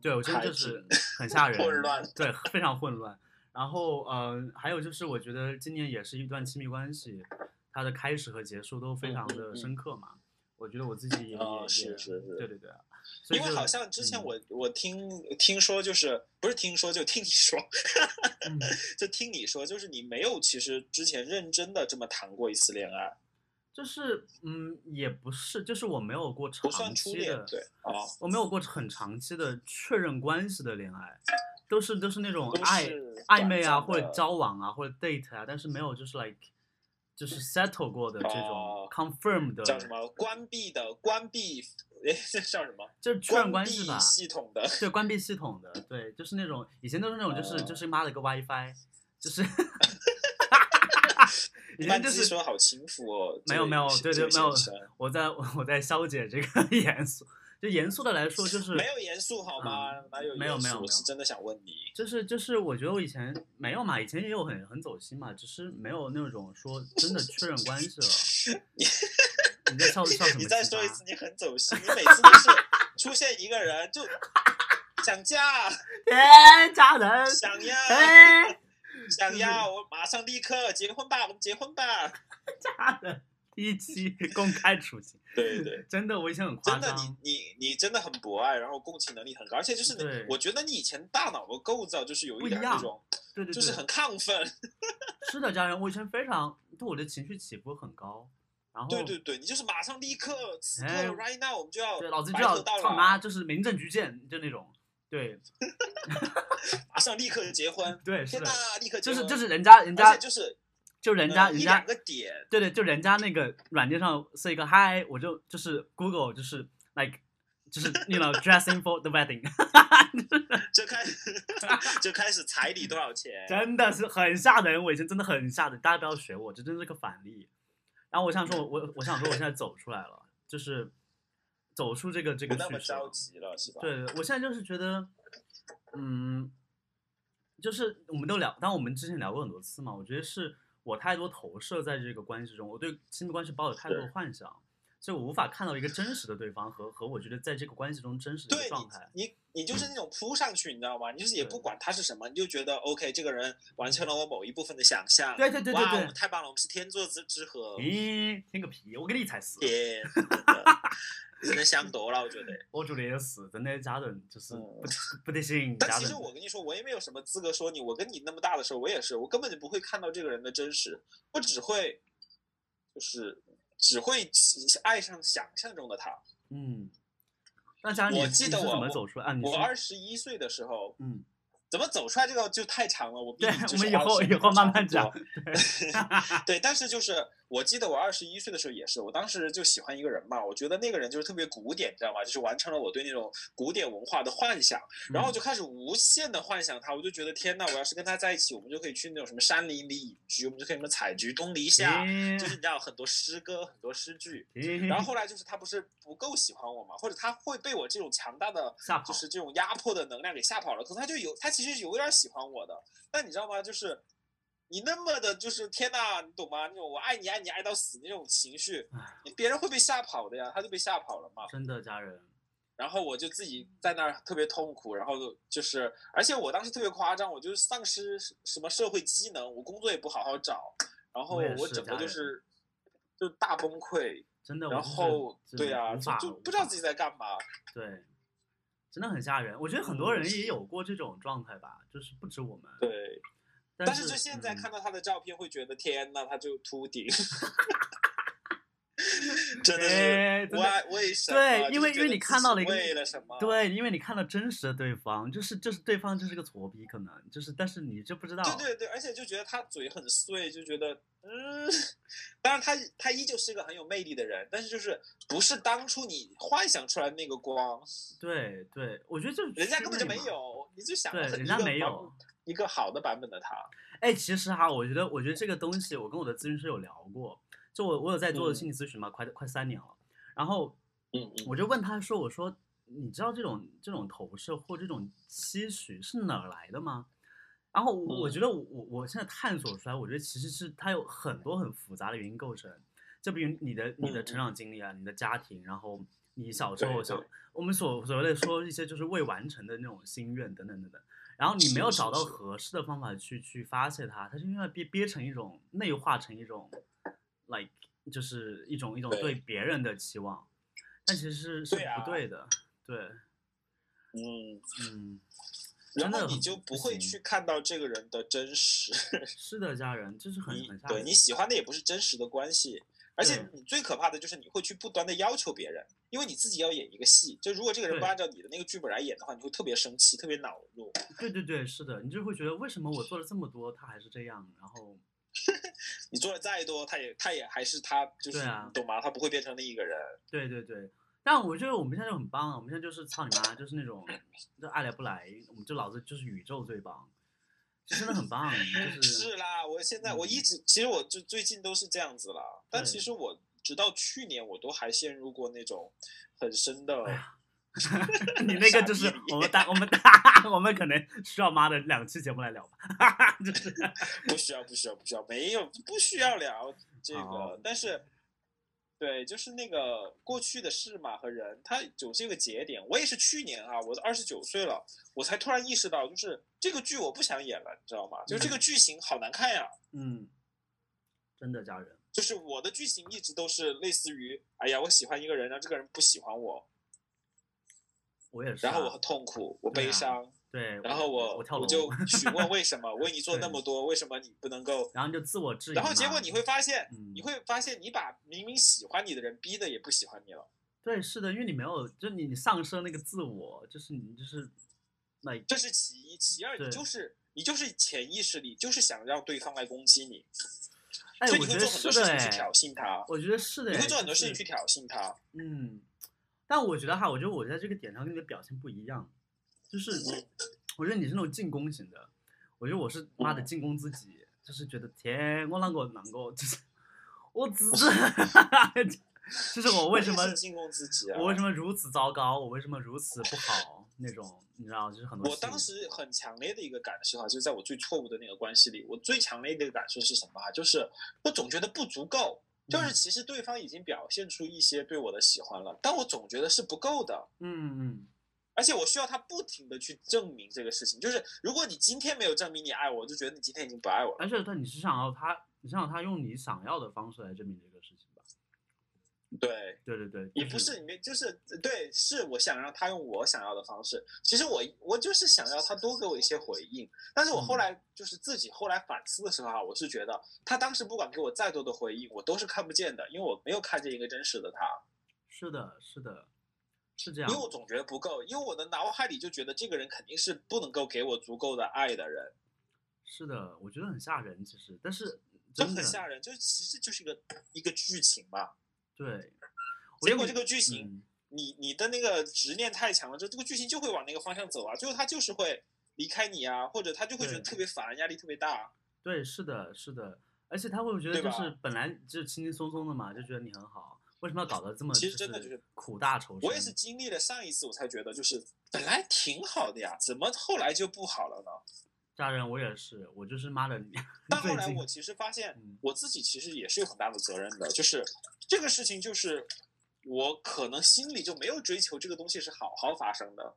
[SPEAKER 1] 对我真的就是很吓人，
[SPEAKER 2] 混乱，
[SPEAKER 1] 对，非常混乱。然后呃，还有就是我觉得今年也是一段亲密关系，它的开始和结束都非常的深刻嘛。我觉得我自己也也
[SPEAKER 2] 是是是，
[SPEAKER 1] 对对对。
[SPEAKER 2] 因为好像之前
[SPEAKER 1] 嗯。
[SPEAKER 2] 我、我听听说，就是不是听说就听你说，
[SPEAKER 1] 嗯。
[SPEAKER 2] 就听你说，就是你没有其实之前认真的这么谈过一次恋爱，
[SPEAKER 1] 就是嗯，也不是，就是我没有过
[SPEAKER 2] 不算
[SPEAKER 1] 长期
[SPEAKER 2] 初恋，
[SPEAKER 1] 的，
[SPEAKER 2] 对哦，
[SPEAKER 1] 我没有过很长期的确认关系的恋爱，都是都是那种
[SPEAKER 2] 都
[SPEAKER 1] 暧
[SPEAKER 2] 是
[SPEAKER 1] 暧昧啊，或者交往啊，或者 date 啊，但是没有就是 like 就是 settle 过的这种
[SPEAKER 2] 哦
[SPEAKER 1] confirm 的，
[SPEAKER 2] 叫什么关闭的关闭，哎，这叫什么？
[SPEAKER 1] 就是确认
[SPEAKER 2] 关闭
[SPEAKER 1] 系吧，
[SPEAKER 2] 系统的，
[SPEAKER 1] 对，关闭系统的，对，就是那种以前都是那种就是、
[SPEAKER 2] 哦
[SPEAKER 1] 就是妈了个 WiFi，就是 以前
[SPEAKER 2] 曼
[SPEAKER 1] 就是
[SPEAKER 2] 说好轻浮哦，
[SPEAKER 1] 没有没有，对对没有，我在我在消解这个 严肃，就严肃的来说就是
[SPEAKER 2] 没有严肃好吗？哪有
[SPEAKER 1] 没有没有
[SPEAKER 2] 我是真的想问你，
[SPEAKER 1] 就是就是，我觉得我以前没有嘛，以前也有很很走心嘛，只是没有那种说真的确认关系了。你在笑 笑什么？
[SPEAKER 2] 你再说一次，，你很走心，你每次都是出现一个人就想嫁，
[SPEAKER 1] 哎，家人，
[SPEAKER 2] 想要
[SPEAKER 1] 哎，
[SPEAKER 2] 想要，我马上立刻结婚吧，我们结婚吧。
[SPEAKER 1] 家人，第一期 公开处刑，
[SPEAKER 2] 对对，
[SPEAKER 1] 真的，我以前很夸
[SPEAKER 2] 真的，你，你你真的很博爱，然后共情能力很高，而且就是你，我觉得你以前大脑的构造就是有
[SPEAKER 1] 一
[SPEAKER 2] 点那种，
[SPEAKER 1] 对对对，
[SPEAKER 2] 就是很亢奋。
[SPEAKER 1] 是的，家人，我以前非常，对我的情绪起伏很高，然后
[SPEAKER 2] 对对对，你就是马上立刻此刻
[SPEAKER 1] 哎
[SPEAKER 2] right now 我们就要
[SPEAKER 1] 对，老子就要你妈，就是民政局见，就那种，对
[SPEAKER 2] 马上立刻结婚。
[SPEAKER 1] 对，
[SPEAKER 2] 天呐，立刻结婚！
[SPEAKER 1] 就是就是人家人
[SPEAKER 2] 而
[SPEAKER 1] 家
[SPEAKER 2] 且就是
[SPEAKER 1] 就人家人家对对，就人家那个软件上设一个嗨，我就就是 Google 就是 like 就是 you know dressing for the wedding，
[SPEAKER 2] 就开始 就开始彩礼多少钱？
[SPEAKER 1] 真的是很吓人。我以前真的很吓人，大家不要学我，这真是个反例。然后我想说我，我我想说，我现在走出来了，就是走出这个这个叙事了
[SPEAKER 2] 着急了，是吧？
[SPEAKER 1] 对，我现在就是觉得，嗯，就是我们都聊，当我们之前聊过很多次嘛，我觉得是我太多投射在这个关系中，我对亲密关系抱有太多的幻想，所以我无法看到一个真实的对方和和我觉得在这个关系中真实的状态。
[SPEAKER 2] 你，你你就是那种扑上去，你知道吗？你就是也不管他是什么，你就觉得 OK，这个人完成了我某一部分的想象。
[SPEAKER 1] 对对对对
[SPEAKER 2] 哇，我们，太棒了，我们是天作之之合。
[SPEAKER 1] 咦，听个屁！我跟你才死，
[SPEAKER 2] 天，真的你真的想多了，我觉得。
[SPEAKER 1] 我觉得也是，真的家人就是
[SPEAKER 2] 嗯
[SPEAKER 1] 不不得行，
[SPEAKER 2] 但其实。我跟你说，我也没有什么资格说你。我跟你那么大的时候，我也是，我根本就不会看到这个人的真实，我只会就是只会爱上想象中的他。
[SPEAKER 1] 嗯，那
[SPEAKER 2] 我记得
[SPEAKER 1] 你是怎
[SPEAKER 2] 我
[SPEAKER 1] 么走出来？
[SPEAKER 2] 我二十一岁的时候，
[SPEAKER 1] 嗯，
[SPEAKER 2] 怎么走出来这个就太长了，我毕
[SPEAKER 1] 对
[SPEAKER 2] 竟就
[SPEAKER 1] 我们
[SPEAKER 2] 是
[SPEAKER 1] 以后以后慢慢讲。
[SPEAKER 2] 对，但是就是我记得我二十一岁的时候也是，我当时就喜欢一个人嘛，我觉得那个人就是特别古典，你知道吗？就是完成了我对那种古典文化的幻想，然后
[SPEAKER 1] 我
[SPEAKER 2] 就开始无限的幻想他，我就觉得天呐，我要是跟他在一起，我们就可以去那种什么山林里隐居，我们就可以什么采菊东篱下，
[SPEAKER 1] 咦
[SPEAKER 2] 就是你知道很多诗歌，很多诗句。然后后来就是他不是不够喜欢我嘛，或者他会被我这种强大的就是这种压迫的能量给吓跑了。可是他就有，他其实有点喜欢我的，但你知道吗？就是你那么的，就是天呐，你懂吗？那种我爱你爱你爱到死那种情绪，你别人会被吓跑的呀，他就被吓跑了嘛。
[SPEAKER 1] 真的家人，
[SPEAKER 2] 然后我就自己在那儿特别痛苦，然后就是，而且我当时特别夸张，我就是丧失什么社会机能，我工作也不好好找，然后
[SPEAKER 1] 我
[SPEAKER 2] 整个就是就大崩溃，然
[SPEAKER 1] 真的然
[SPEAKER 2] 后对呀、就不知道自己在干嘛。
[SPEAKER 1] 对，真的很吓人。我觉得很多人也有过这种状态吧，就是不止我们。
[SPEAKER 2] 对，
[SPEAKER 1] 但
[SPEAKER 2] 但是就现在
[SPEAKER 1] 嗯
[SPEAKER 2] 看到他的照片，会觉得天呐，他就秃顶，真的是
[SPEAKER 1] 哎真的
[SPEAKER 2] 为为什么？
[SPEAKER 1] 对因为因为你看到了一个
[SPEAKER 2] 为了什么？
[SPEAKER 1] 对，因为你看到真实的对方，就是就是对方就是个挫逼，可能就是，但是你就不知道。
[SPEAKER 2] 对对对，而且就觉得他嘴很碎，就觉得嗯，当然他他依旧是一个很有魅力的人，但是就是不是当初你幻想出来的那个光，
[SPEAKER 1] 对对我觉得就是
[SPEAKER 2] 人家根本就没。有，你就想
[SPEAKER 1] 对人家没有
[SPEAKER 2] 一个版一个好的版本的他，
[SPEAKER 1] 哎，其实哈，我觉得我觉得这个东西，我跟我的咨询师有聊过，就我我有在做
[SPEAKER 2] 嗯。
[SPEAKER 1] 心理咨询嘛，快快三年了，然后我就问他说：“我说，你知道这种这种投射或这种期许是哪儿来的吗？”然后我觉得我我我现在探索出来，我觉得其实是它有很多很复杂的原因构成，就比如你的你的
[SPEAKER 2] 嗯。
[SPEAKER 1] 成长经历啊，你的家庭，然后你小时候想。我们所所谓的说一些就是未完成的那种心愿等等等等，然后你没有找到合适的方法去去发泄它，它就因为憋憋成一种内化成一种 like 就是一种一种
[SPEAKER 2] 对
[SPEAKER 1] 对别人的期望，但其实是不对的。对，
[SPEAKER 2] 嗯，
[SPEAKER 1] 嗯，
[SPEAKER 2] 然后你就不会去看到这个人的真实，
[SPEAKER 1] 是的，家人，这是很很。
[SPEAKER 2] 对你喜欢的也不是真实的关系，而且你最可怕的就是你会去不断的要求别人，因为你自己要演一个戏，就如果这个人不按照你的那个剧本来演的话，你会特别生气，特别恼怒。
[SPEAKER 1] 对对对，是的，你就会觉得为什么我做了这么多，他还是这样，然后
[SPEAKER 2] 你做的再多，他也他也还是他，就是、
[SPEAKER 1] 对啊
[SPEAKER 2] 你懂吗？他不会变成另一个人。
[SPEAKER 1] 对对对。但我觉得我们现在就很棒啊，我们现在就是操你妈，就是那种就爱来不来，我们就老子就是宇宙最棒，就真的很棒，就是
[SPEAKER 2] 是啦，我现在我一
[SPEAKER 1] 嗯
[SPEAKER 2] 直其实我就最近都是这样子了，但其实我直到去年我都还陷入过那种很深的
[SPEAKER 1] 哎呀 你那个就是 我们大我们大我们可能需要妈的两期节目来聊吧，就是
[SPEAKER 2] 不需要，不需要，不需要，没有，不需要聊这个。但是，对，就是那个过去的事嘛和人，它有这个节点。我也是去年啊，我都二十九岁了，我才突然意识到，就是这个剧我不想演了，你知道吗？就这个剧情好难看呀。
[SPEAKER 1] 嗯，真的家人，
[SPEAKER 2] 就是我的剧情一直都是类似于，哎呀，我喜欢一个人，然后这个人不喜欢我，
[SPEAKER 1] 我也是啊、
[SPEAKER 2] 然后我很痛苦，我悲伤，
[SPEAKER 1] 对，
[SPEAKER 2] 然后
[SPEAKER 1] 我
[SPEAKER 2] 我就 询问为什么，为你做那么多，为什么你不能够？
[SPEAKER 1] 然后就自我质疑，
[SPEAKER 2] 然后结果你会发现，
[SPEAKER 1] 嗯
[SPEAKER 2] 你会发现你把明明喜欢你的人逼的也不喜欢你了，
[SPEAKER 1] 对，是的，因为你没有，就你你丧失了那个自我，就是你就是那
[SPEAKER 2] 这是其一。其二，你就是你就是潜意识里就是想让对方来攻击你，
[SPEAKER 1] 哎，
[SPEAKER 2] 所以你
[SPEAKER 1] 我觉得
[SPEAKER 2] 会做很多事情去挑衅他，
[SPEAKER 1] 我觉得是的哎，
[SPEAKER 2] 你会做很多事情去挑衅他。
[SPEAKER 1] 嗯，但我觉得哈，我觉得我在这个点上跟你的表现不一样，就是
[SPEAKER 2] 嗯
[SPEAKER 1] 我觉得你是那种进攻型的，我觉得我是妈的
[SPEAKER 2] 嗯
[SPEAKER 1] 进攻自己，就是觉得天，我啷个能够，就是我只是，就是我为什么
[SPEAKER 2] 进攻自己啊？
[SPEAKER 1] 我为什么如此糟糕，我为什么如此不好那种，你知道，就是很多
[SPEAKER 2] 我当时很强烈的一个感受哈，就是在我最错误的那个关系里，我最强烈的一个感受是什么啊？就是我总觉得不足够，就是
[SPEAKER 1] 嗯
[SPEAKER 2] 其实对方已经表现出一些对我的喜欢了，但我总觉得是不够的，
[SPEAKER 1] 嗯嗯，
[SPEAKER 2] 而且我需要他不停的去证明这个事情。就是如果你今天没有证明你爱我，我就觉得你今天已经不爱我了。
[SPEAKER 1] 而且他你是想要他，你想要他用你想要的方式来证明这个？
[SPEAKER 2] 对，
[SPEAKER 1] 对对对，
[SPEAKER 2] 也不是你们就是对，是我想让他用我想要的方式。其实我我就是想要他多给我一些回应，但是我后
[SPEAKER 1] 嗯
[SPEAKER 2] 来就是自己后来反思的时候啊，我是觉得他当时不管给我再多的回应，我都是看不见的，因为我没有看见一个真实的他，
[SPEAKER 1] 是的，是的，是这样
[SPEAKER 2] 因为。我总觉得不够，因为我的脑海里就觉得这个人肯定是不能够给我足够的爱的人，
[SPEAKER 1] 是的，我觉得很吓人，其实，但是
[SPEAKER 2] 就
[SPEAKER 1] 真的
[SPEAKER 2] 很吓人，就其实就是一个一个剧情嘛。
[SPEAKER 1] 对。
[SPEAKER 2] 结果这个剧情，
[SPEAKER 1] 嗯
[SPEAKER 2] 你你的那个执念太强了，就这个剧情就会往那个方向走啊，最后他就是会离开你啊，或者他就会觉得特别烦，压力特别大。
[SPEAKER 1] 对，是的，是的，而且他会觉得就是本来就是轻轻松松的嘛，就觉得你很好，为什么要搞得这么
[SPEAKER 2] 其实真的就是
[SPEAKER 1] 苦大仇深？
[SPEAKER 2] 我也是经历了上一次，我才觉得就是本来挺好的呀，怎么后来就不好了呢？
[SPEAKER 1] 家人，我也是，我就是妈的，
[SPEAKER 2] 但后来我其实发现
[SPEAKER 1] 嗯，
[SPEAKER 2] 我自己其实也是有很大的责任的，就是这个事情就是我可能心里就没有追求这个东西是好好发生的，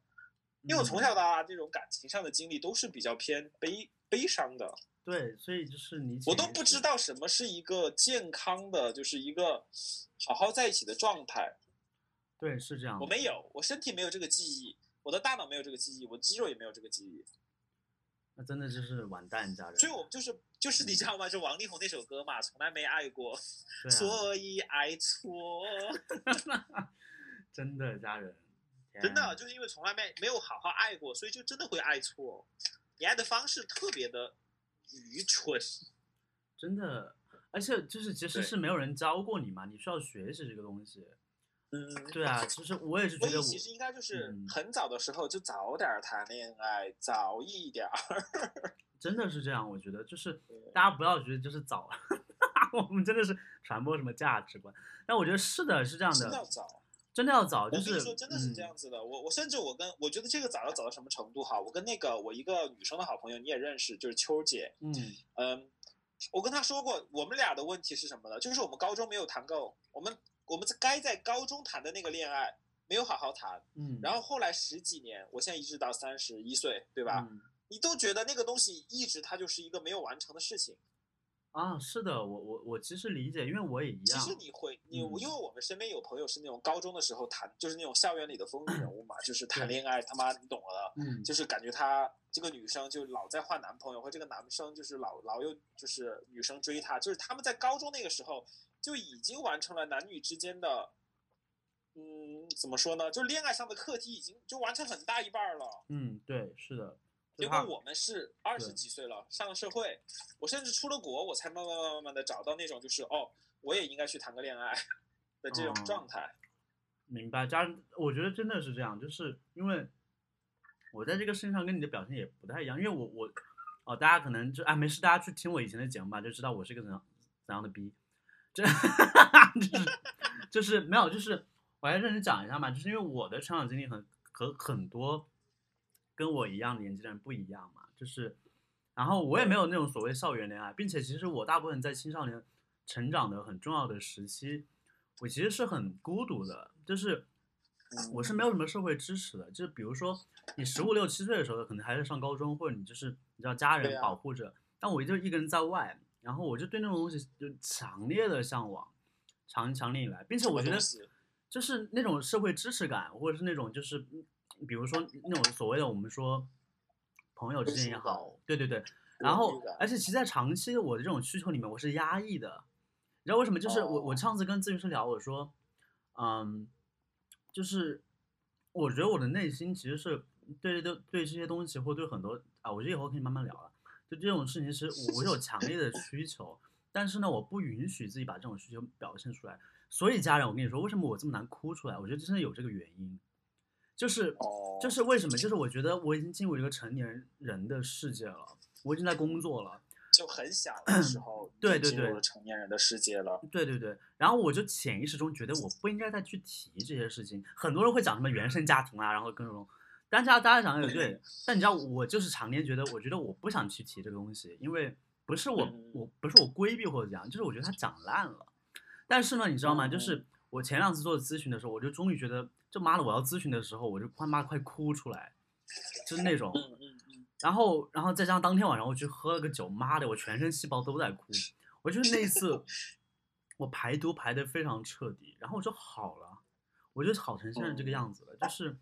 [SPEAKER 2] 因为我从小
[SPEAKER 1] 嗯
[SPEAKER 2] 到大这种感情上的经历都是比较偏悲悲伤的。
[SPEAKER 1] 对，所以就是你
[SPEAKER 2] 我都不知道什么是一个健康的，就是一个好好在一起的状态。
[SPEAKER 1] 对，是这样。
[SPEAKER 2] 我没有，我身体没有这个记忆，我的大脑没有这个记忆，我肌肉也没有这个记忆，
[SPEAKER 1] 那真的就是完蛋，家人。
[SPEAKER 2] 所以我就是就是你知道吗？就王力宏那首歌嘛，从来没爱过，
[SPEAKER 1] 啊，
[SPEAKER 2] 所以爱错。
[SPEAKER 1] 真的家人，
[SPEAKER 2] 真的就是因为从来没没有好好爱过，所以就真的会爱错。你爱的方式特别的愚蠢。
[SPEAKER 1] 真的，而且就是其实是没有人教过你嘛，你需要学习这个东西。
[SPEAKER 2] 嗯，
[SPEAKER 1] 对啊，其实我也是觉得
[SPEAKER 2] 其实应该就是
[SPEAKER 1] 嗯
[SPEAKER 2] 很早的时候就早点儿谈恋爱，早一点儿。
[SPEAKER 1] 真的是这样，我觉得就是大家不要觉得就是早，我们真的是传播什么价值观，但我觉得是的，是这样的
[SPEAKER 2] 真的要，早。
[SPEAKER 1] 真的要早，
[SPEAKER 2] 我跟
[SPEAKER 1] 就是
[SPEAKER 2] 你说，真的是这
[SPEAKER 1] 嗯
[SPEAKER 2] 样子的。我我甚至我跟我觉得这个早要早到什么程度哈？我跟那个我一个女生的好朋友你也认识，就是秋姐。
[SPEAKER 1] 嗯
[SPEAKER 2] 嗯，我跟她说过，我们俩的问题是什么呢？就是我们高中没有谈够，我们我们在该在高中谈的那个恋爱没有好好谈，
[SPEAKER 1] 嗯，
[SPEAKER 2] 然后后来十几年，我现在一直到三十一岁，对吧？
[SPEAKER 1] 嗯
[SPEAKER 2] 你都觉得那个东西一直它就是一个没有完成的事情。
[SPEAKER 1] 啊，是的，我我我其实理解，因为我也一样。
[SPEAKER 2] 其实你会，你
[SPEAKER 1] 嗯
[SPEAKER 2] 因为我们身边有朋友是那种高中的时候谈，就是那种校园里的风云人物嘛，就是谈恋爱，他妈你懂了，
[SPEAKER 1] 嗯，
[SPEAKER 2] 就是感觉他这个女生就老在换男朋友，或这个男生就是老老有就是女生追他，就是他们在高中那个时候就已经完成了男女之间的，嗯，怎么说呢？就恋爱上的课题已经就完成很大一半儿了。
[SPEAKER 1] 嗯，对，是的。就他
[SPEAKER 2] 结果我们是二十几岁了，上了社会，我甚至出了国，我才慢慢慢慢慢的找到那种就是哦，我也应该去谈个恋爱的这种
[SPEAKER 1] 哦
[SPEAKER 2] 状态。
[SPEAKER 1] 明白，家人，我觉得真的是这样，就是因为我在这个事情上跟你的表现也不太一样，因为我我哦，大家可能就啊没事，大家去听我以前的节目吧，就知道我是一个怎样怎样的逼，这 就是就是没有，就是我还认真讲一下嘛，就是因为我的成长经历很和很多跟我一样年纪的人不一样嘛，就是然后我也没有那种所谓校园恋爱，并且其实我大部分在青少年成长的很重要的时期，我其实是很孤独的，就是我是没有什么社会支持的，就是比如说你十五六七岁的时候，可能还在上高中，或者你就是你知道家人保护着，但我就一个人在外，然后我就对那种东西就强烈的向往，强强烈以来，并且我觉得就是那种社会支持感，或者是那种就是嗯比如说那种所谓的我们说朋友之间也好，对对对，然后而且其实在长期的我的这种需求里面，我是压抑的。你知道为什么？就是我我
[SPEAKER 2] 哦
[SPEAKER 1] 上次跟咨询师聊，我说，嗯，就是我觉得我的内心其实是对对对这些东西，或对很多啊，我觉得以后可以慢慢聊了。就这种事情，其实我我有强烈的需求，但是呢，我不允许自己把这种需求表现出来。所以家人，我跟你说，为什么我这么难哭出来？我觉得真的有这个原因，就是
[SPEAKER 2] 哦，
[SPEAKER 1] 就是为什么？就是我觉得我已经进入一个成年人的世界了，我已经在工作了。
[SPEAKER 2] 就很小的 时候
[SPEAKER 1] 对对对
[SPEAKER 2] 进入了成年人的世界了。
[SPEAKER 1] 对对对，然后我就潜意识中觉得我不应该再去提这些事情。很多人会讲什么原生家庭啊，然后各种，大家大家讲的也对，但你知道我就是常年觉得，我觉得我不想去提这个东西，因为不是我
[SPEAKER 2] 嗯
[SPEAKER 1] 我不是我规避或者怎样，就是我觉得它讲烂了。但是呢，你知道吗？就是我前两次做咨询的时候，我就终于觉得，这妈的我要咨询的时候，我就快妈快哭出来，就是那种。然后，然后再加上当天晚上我去喝了个酒，妈的，我全身细胞都在哭。我就是那一次，我排毒排的非常彻底，然后我就好了，我就好成现在这个样子了，就是，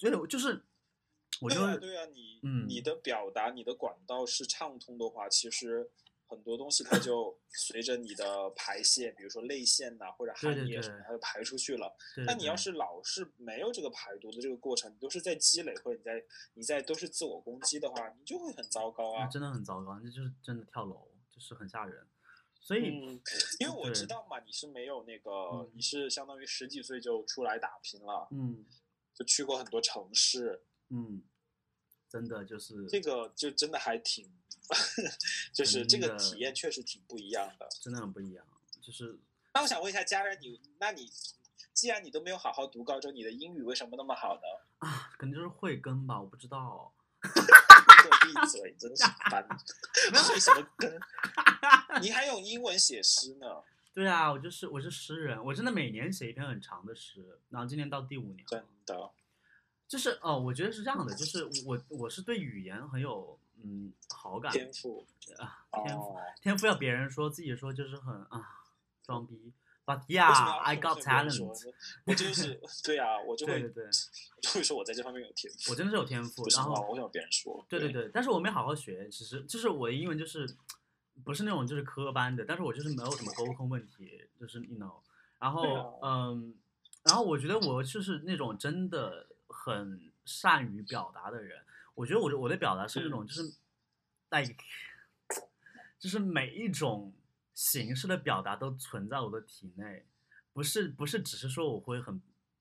[SPEAKER 1] 对，就是，我就
[SPEAKER 2] 对啊对啊，你
[SPEAKER 1] 嗯
[SPEAKER 2] 你的表达你的管道是畅通的话，其实很多东西它就随着你的排泄，比如说泪腺呐、或者汗液什么，它就排出去了。
[SPEAKER 1] 对对对
[SPEAKER 2] 那你要是老是没有这个排毒的这个过程，你都是在积累，或者你在你在都是自我攻击的话，你就会很糟糕啊。
[SPEAKER 1] 真的很糟糕，那就是真的跳楼，就是很吓人。所以，
[SPEAKER 2] 嗯，因为我知道嘛，你是没有那个，
[SPEAKER 1] 嗯
[SPEAKER 2] 你是相当于十几岁就出来打拼了，
[SPEAKER 1] 嗯
[SPEAKER 2] 就去过很多城市，
[SPEAKER 1] 嗯，真的就是
[SPEAKER 2] 这个就真的还挺，就是这个体验确实挺不一样的。
[SPEAKER 1] 真的很不一样，就是
[SPEAKER 2] 那我想问一下家人，你那你既然你都没有好好读高中，你的英语为什么那么好呢？
[SPEAKER 1] 啊，可能就是慧根吧，我不知道。
[SPEAKER 2] 闭嘴，真是烦！为什么跟？你还用英文写诗呢？
[SPEAKER 1] 对啊，我就是我是诗人，我真的每年写一篇很长的诗，然后今年到第五年了
[SPEAKER 2] 真的，
[SPEAKER 1] 就是哦，我觉得是这样的，就是我我是对语言很有嗯好感
[SPEAKER 2] 天赋
[SPEAKER 1] 啊，天赋
[SPEAKER 2] 哦。
[SPEAKER 1] 天赋要别人说，自己说就是很啊装逼。But yeah,
[SPEAKER 2] 要
[SPEAKER 1] I got talent。
[SPEAKER 2] 我就是对啊，我就会
[SPEAKER 1] 对对对，
[SPEAKER 2] 就会说我在这方面有天赋。
[SPEAKER 1] 我真的是有天赋？然后
[SPEAKER 2] 我想别人说。
[SPEAKER 1] 对对对，但是我没好好学，其实就是我的英文就是不是那种就是科班的，但是我就是没有什么沟通问题，就是 you know，然后、
[SPEAKER 2] 啊。
[SPEAKER 1] 嗯，然后我觉得我就是那种真的很善于表达的人，我觉得我的我的表达是那种就是、like，就是每一种形式的表达都存在我的体内，不是不是只是说我会很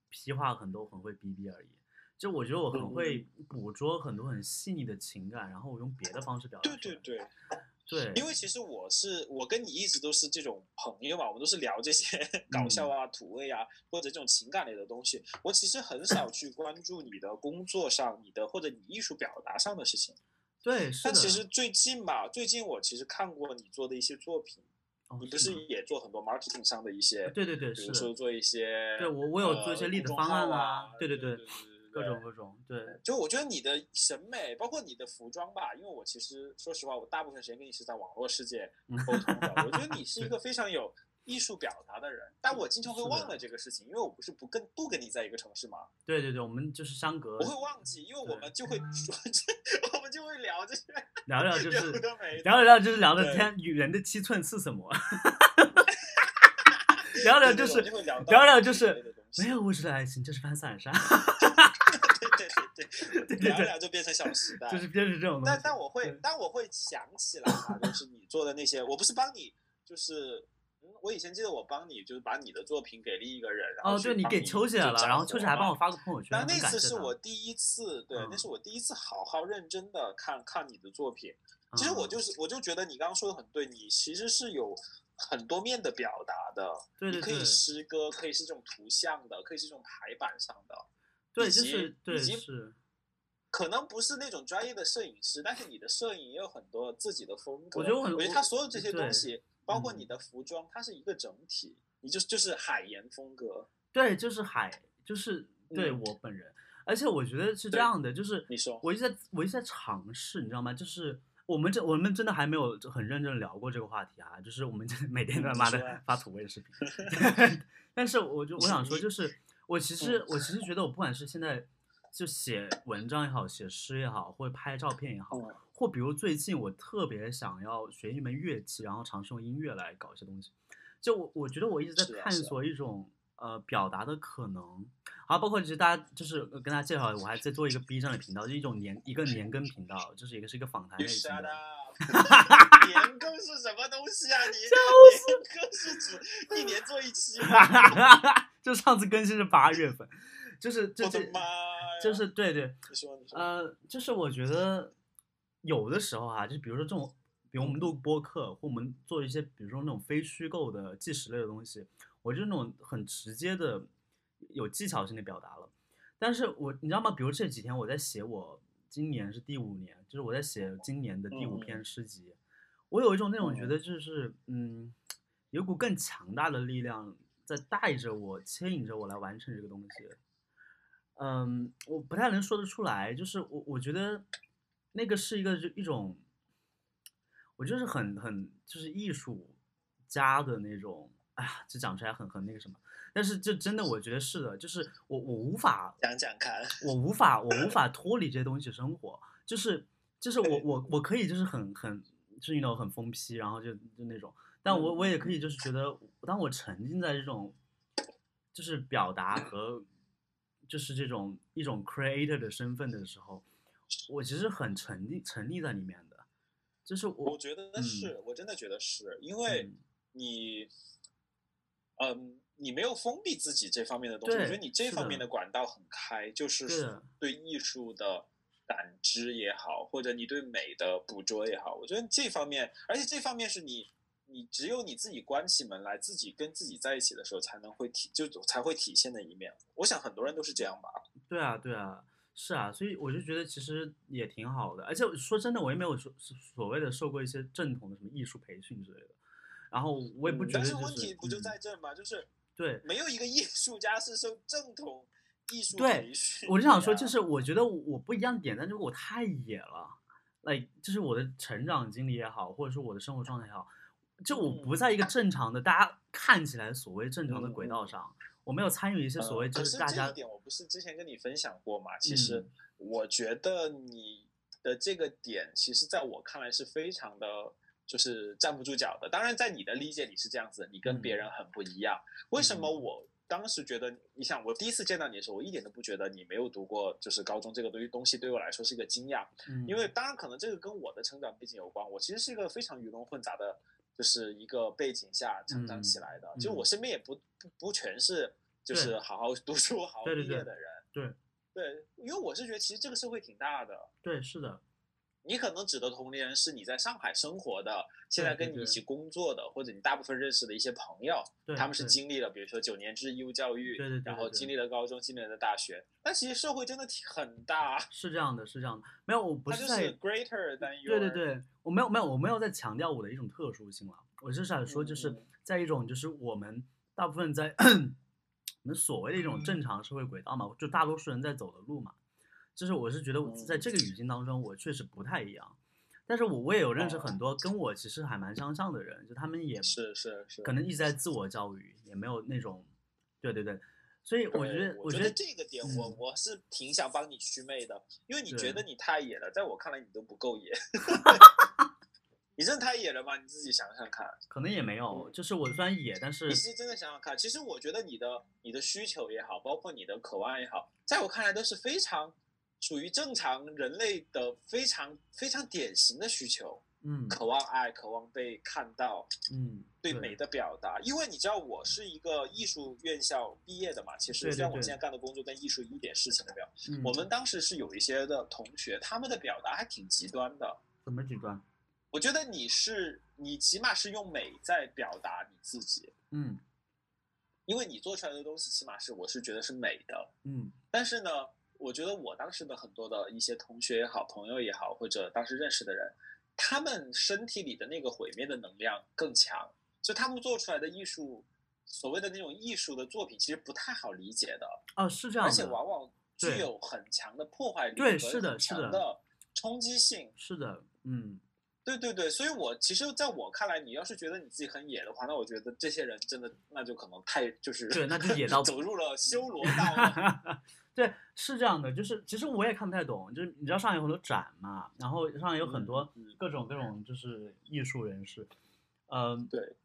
[SPEAKER 1] 批话很多，很会逼逼而已。就我觉得我很
[SPEAKER 2] 嗯
[SPEAKER 1] 会捕捉很多很细腻的情感，然后我用别的方式表达
[SPEAKER 2] 对
[SPEAKER 1] 出来。
[SPEAKER 2] 对对，
[SPEAKER 1] 对
[SPEAKER 2] 因为其实我是我跟你一直都是这种朋友嘛，我们都是聊这些 搞笑啊、土味啊，或者这种情感类的东西。我其实很少去关注你的工作上、你的或者你艺术表达上的事情。
[SPEAKER 1] 对。
[SPEAKER 2] 但其实最近吧，最近我其实看过你做的一些作品，
[SPEAKER 1] 哦
[SPEAKER 2] 你不是也做很多 marketing 上的一些，
[SPEAKER 1] 对对对
[SPEAKER 2] 比如说做一些，
[SPEAKER 1] 对我我有做一些
[SPEAKER 2] 呃
[SPEAKER 1] 立的方案
[SPEAKER 2] 号
[SPEAKER 1] 啊对对
[SPEAKER 2] 对
[SPEAKER 1] 对
[SPEAKER 2] 对对？
[SPEAKER 1] 各种各种，对，
[SPEAKER 2] 就我觉得你的审美，包括你的服装吧，因为我其实说实话，我大部分时间跟你是在网络世界沟通的。我觉得你是一个非常有艺术表达的人，但我经常会忘了这个事情，因为我不是不跟不跟你在一个城市嘛，
[SPEAKER 1] 对对对，我们就是相隔
[SPEAKER 2] 我会忘记，因为我们就会说这，我们就会聊这些
[SPEAKER 1] 聊聊，就是。聊一聊，就是聊的天与人的七寸是什么，聊聊就是
[SPEAKER 2] 聊到
[SPEAKER 1] 聊聊就是没有物质的爱情，就是翻散沙，
[SPEAKER 2] 对对对对，聊聊就变成小时代，
[SPEAKER 1] 就是变成这种东
[SPEAKER 2] 但
[SPEAKER 1] 西。
[SPEAKER 2] 但我会，但我会想起来啊，就是你做的那些，我不是帮你，就是，嗯，我以前记得我帮你，就是把你的作品给另一个人，然后
[SPEAKER 1] 哦，
[SPEAKER 2] 去
[SPEAKER 1] 对你给秋姐了，然后秋姐还帮我。发个朋友圈，
[SPEAKER 2] 那
[SPEAKER 1] 很感谢她
[SPEAKER 2] 次是我第一次，对，那
[SPEAKER 1] 嗯
[SPEAKER 2] 是我第一次好好认真的看看你的作品。其实我
[SPEAKER 1] 嗯
[SPEAKER 2] 就是，我就觉得你刚刚说的很对，你其实是有很多面的表达的。
[SPEAKER 1] 对对
[SPEAKER 2] 你可以诗歌，可以是这种图像的，可以是这种排版上的。
[SPEAKER 1] 对，
[SPEAKER 2] 以及
[SPEAKER 1] 就是对
[SPEAKER 2] 以及
[SPEAKER 1] 是，
[SPEAKER 2] 可能不是那种专业的摄影师，但是你的摄影也有很多自己的风格。
[SPEAKER 1] 我觉得我
[SPEAKER 2] 觉得他所有这些东西，包括
[SPEAKER 1] 嗯
[SPEAKER 2] 你的服装，它是一个整体，你就就是海盐风格。
[SPEAKER 1] 对，就是海，就是对
[SPEAKER 2] 嗯
[SPEAKER 1] 我本人，而且我觉得是这样的，就是
[SPEAKER 2] 你说
[SPEAKER 1] 我一直在我一直在尝试，你知道吗？就是我们这我们真的还没有很认真聊过这个话题啊，就是我们真的每天都他妈的发土味视频，但是我就我想说，就是我其实我其实觉得我不管是现在就写文章也好，写诗也好，或者拍照片也好，
[SPEAKER 2] 嗯
[SPEAKER 1] 或比如最近我特别想要学一门乐器，然后尝试用音乐来搞一些东西。就我我觉得我一直在探索一种呃表达的可能，啊，包括其实大家就是呃跟大家介绍，我还在做一个 B 站的频道，就是一种年一个年更频道，就是一个是一个访谈类型的。
[SPEAKER 2] 年更是什么东西啊？你年更是指 一年做一期吗？
[SPEAKER 1] 就上次更新是八月份，就是就这
[SPEAKER 2] 我的妈呀！
[SPEAKER 1] 就是对对，呃，就是我觉得有的时候哈、就是比如说这种，比如我们录播客，或我们做一些，比如说那种非虚构的纪实类的东西，我就那种很直接的、有技巧性的表达了。但是我你知道吗？比如这几天我在写我今年是第五年，就是我在写今年的第五
[SPEAKER 2] 嗯
[SPEAKER 1] 篇诗集，我有一种那种觉
[SPEAKER 2] 嗯
[SPEAKER 1] 得就是嗯，有股更强大的力量在带着我、牵引着我来完成这个东西。嗯，我不太能说得出来，就是我我觉得那个是一个就一种，我就是很很就是艺术家的那种，哎呀，这讲出来很很那个什么，但是这真的我觉得是的，就是我我无法
[SPEAKER 2] 讲讲看。
[SPEAKER 1] 我无法我无法脱离这些东西生活，就是就是我我我可以就是很很就是那种很疯批，然后就就那种，但我我也可以就是觉得，当我沉浸在这种就是表达和就是这种一种 creator 的身份的时候，我其实很沉溺沉溺在里面的，就是我
[SPEAKER 2] 我觉得
[SPEAKER 1] 嗯。
[SPEAKER 2] 是，我真的觉得是。因为
[SPEAKER 1] 嗯
[SPEAKER 2] 你，嗯，你没有封闭自己这方面的东西，我觉得你这方面的管道很开，就是
[SPEAKER 1] 对
[SPEAKER 2] 艺术的感知也好，或者你对美的捕捉也好，我觉得这方面，而且这方面是你。你只有你自己关起门来，自己跟自己在一起的时候，才能会体就才会体现的一面。我想很多人都是这样吧。
[SPEAKER 1] 对啊，对啊，是啊，所以我就觉得其实也挺好的，而且说真的，我也没有说所谓的受过一些正统的什么艺术培训之类的，然后我也不觉得但是
[SPEAKER 2] 问题不就
[SPEAKER 1] 嗯。
[SPEAKER 2] 在这吗？就是
[SPEAKER 1] 对，
[SPEAKER 2] 没有一个艺术家是受正统艺术
[SPEAKER 1] 对
[SPEAKER 2] 培训
[SPEAKER 1] 我就想说，就。是我觉得我不一样的点但就是我太野了，like 就是我的成长经历也好，或者说我的生活状态也好，就我不在一个正常的大家看起来所谓正常的轨道。上，我没有参与一些所谓就是大家
[SPEAKER 2] 这一点，我不是之前跟你分享过嘛？其实
[SPEAKER 1] 嗯。
[SPEAKER 2] 我觉得你的这个点，其实在我看来是非常的，就是站不住脚的。当然，在你的理解里是这样子，你跟别人很不一样。为什么
[SPEAKER 1] 嗯
[SPEAKER 2] 我当时觉得，你想我第一次见到你的时候，我一点都不觉得你没有读过，就是高中这个东西东西对我来说是一个惊讶。
[SPEAKER 1] 嗯
[SPEAKER 2] 因为当然可能这个跟我的成长背景有关，我其实是一个非常鱼龙混杂的，就是一个背景下成长起来的。
[SPEAKER 1] 嗯
[SPEAKER 2] 就我身边也不不不全是就是好好读书、好好毕业的人。
[SPEAKER 1] 对
[SPEAKER 2] 对，因为我是觉得其实这个社会挺大的。
[SPEAKER 1] 对是的，
[SPEAKER 2] 你可能指的同龄人是你在上海生活的，现在跟你一起工作的，或者你大部分认识的一些朋友，
[SPEAKER 1] 对
[SPEAKER 2] 他们是经历了，比如说九年制义务教育，
[SPEAKER 1] 对对
[SPEAKER 2] 然后经。历了高中，经历了大学。但其实社会真的挺很大，
[SPEAKER 1] 是这样的，是这样的，没有我不
[SPEAKER 2] 是
[SPEAKER 1] 在
[SPEAKER 2] greater than your
[SPEAKER 1] 对对对，我没有没有我没有在强调我的一种特殊性了，我就是想说，就是在一种就是我们大部分在 我们所谓的一种正常社会轨道嘛，就大多数人在走的路嘛。就是我是觉得在这个语境当中，我确实不太一样。但是我我也有认识很多跟我其实还蛮相像的人，就他们也
[SPEAKER 2] 是是是，
[SPEAKER 1] 可能一直在自我教育，也没有那种，对对对。所以我觉得，
[SPEAKER 2] 我
[SPEAKER 1] 觉得
[SPEAKER 2] 这个点，我我是挺想帮你祛魅的，因为你觉得你太野了，在我看来你都不够野。你真的太野了吗？你自己想想看。
[SPEAKER 1] 可能也没有，就是我虽然野，但是
[SPEAKER 2] 你其实真的想想看，其实我觉得你的你的需求也好，包括你的渴望也好，在我看来都是非常属于正常人类的非常非常典型的需求。
[SPEAKER 1] 嗯，
[SPEAKER 2] 渴望爱，渴望被看到。
[SPEAKER 1] 嗯，
[SPEAKER 2] 对美的表达，因为你知道我是一个艺术院校毕业的嘛，其实虽然我现在干的工作跟艺术一点事情都没有。我们当时是有一些的同学，他们的表达还挺极端的。
[SPEAKER 1] 怎么极端？
[SPEAKER 2] 我觉得你是你起码是用美在表达你自己，
[SPEAKER 1] 嗯，
[SPEAKER 2] 因为你做出来的东西起码是我是觉得是美的，
[SPEAKER 1] 嗯。
[SPEAKER 2] 但是呢，我觉得我当时的很多的一些同学也好，朋友也好，或者当时认识的人，他们身体里的那个毁灭的能量更强，所以他们做出来的艺术，所谓的那种艺术的作品，其实不太好理解的。
[SPEAKER 1] 哦，是这样，而
[SPEAKER 2] 且往往具有很强的破坏力，
[SPEAKER 1] 对，是的，
[SPEAKER 2] 是的，冲击性，
[SPEAKER 1] 是的，嗯。
[SPEAKER 2] 对对对，所以我其实在我看来，你要是觉得你自己很野的话，那我觉得这些人真的那就可能太就是
[SPEAKER 1] 对，那就野到
[SPEAKER 2] 走入了修罗道。
[SPEAKER 1] 对，是这样的，就是其实我也看不太懂，就是你知道上海有很多展嘛，然后上海有很多各种各种就是艺术人士，嗯，
[SPEAKER 2] 对，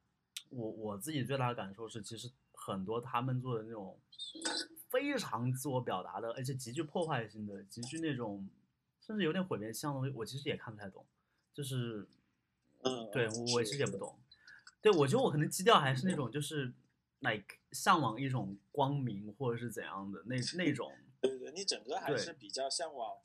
[SPEAKER 1] 我我自己最大的感受是，其实很多他们做的那种非常自我表达的，而且极具破坏性的，极具那种甚至有点毁灭性的东西，我其实也看不太懂。就是，
[SPEAKER 2] 嗯，
[SPEAKER 1] 对我我其实也不懂，对我觉得我可能基调还是那种就是，like 向往一种光明或者是怎样的那那种。
[SPEAKER 2] 对对对，你整个还是比较向往，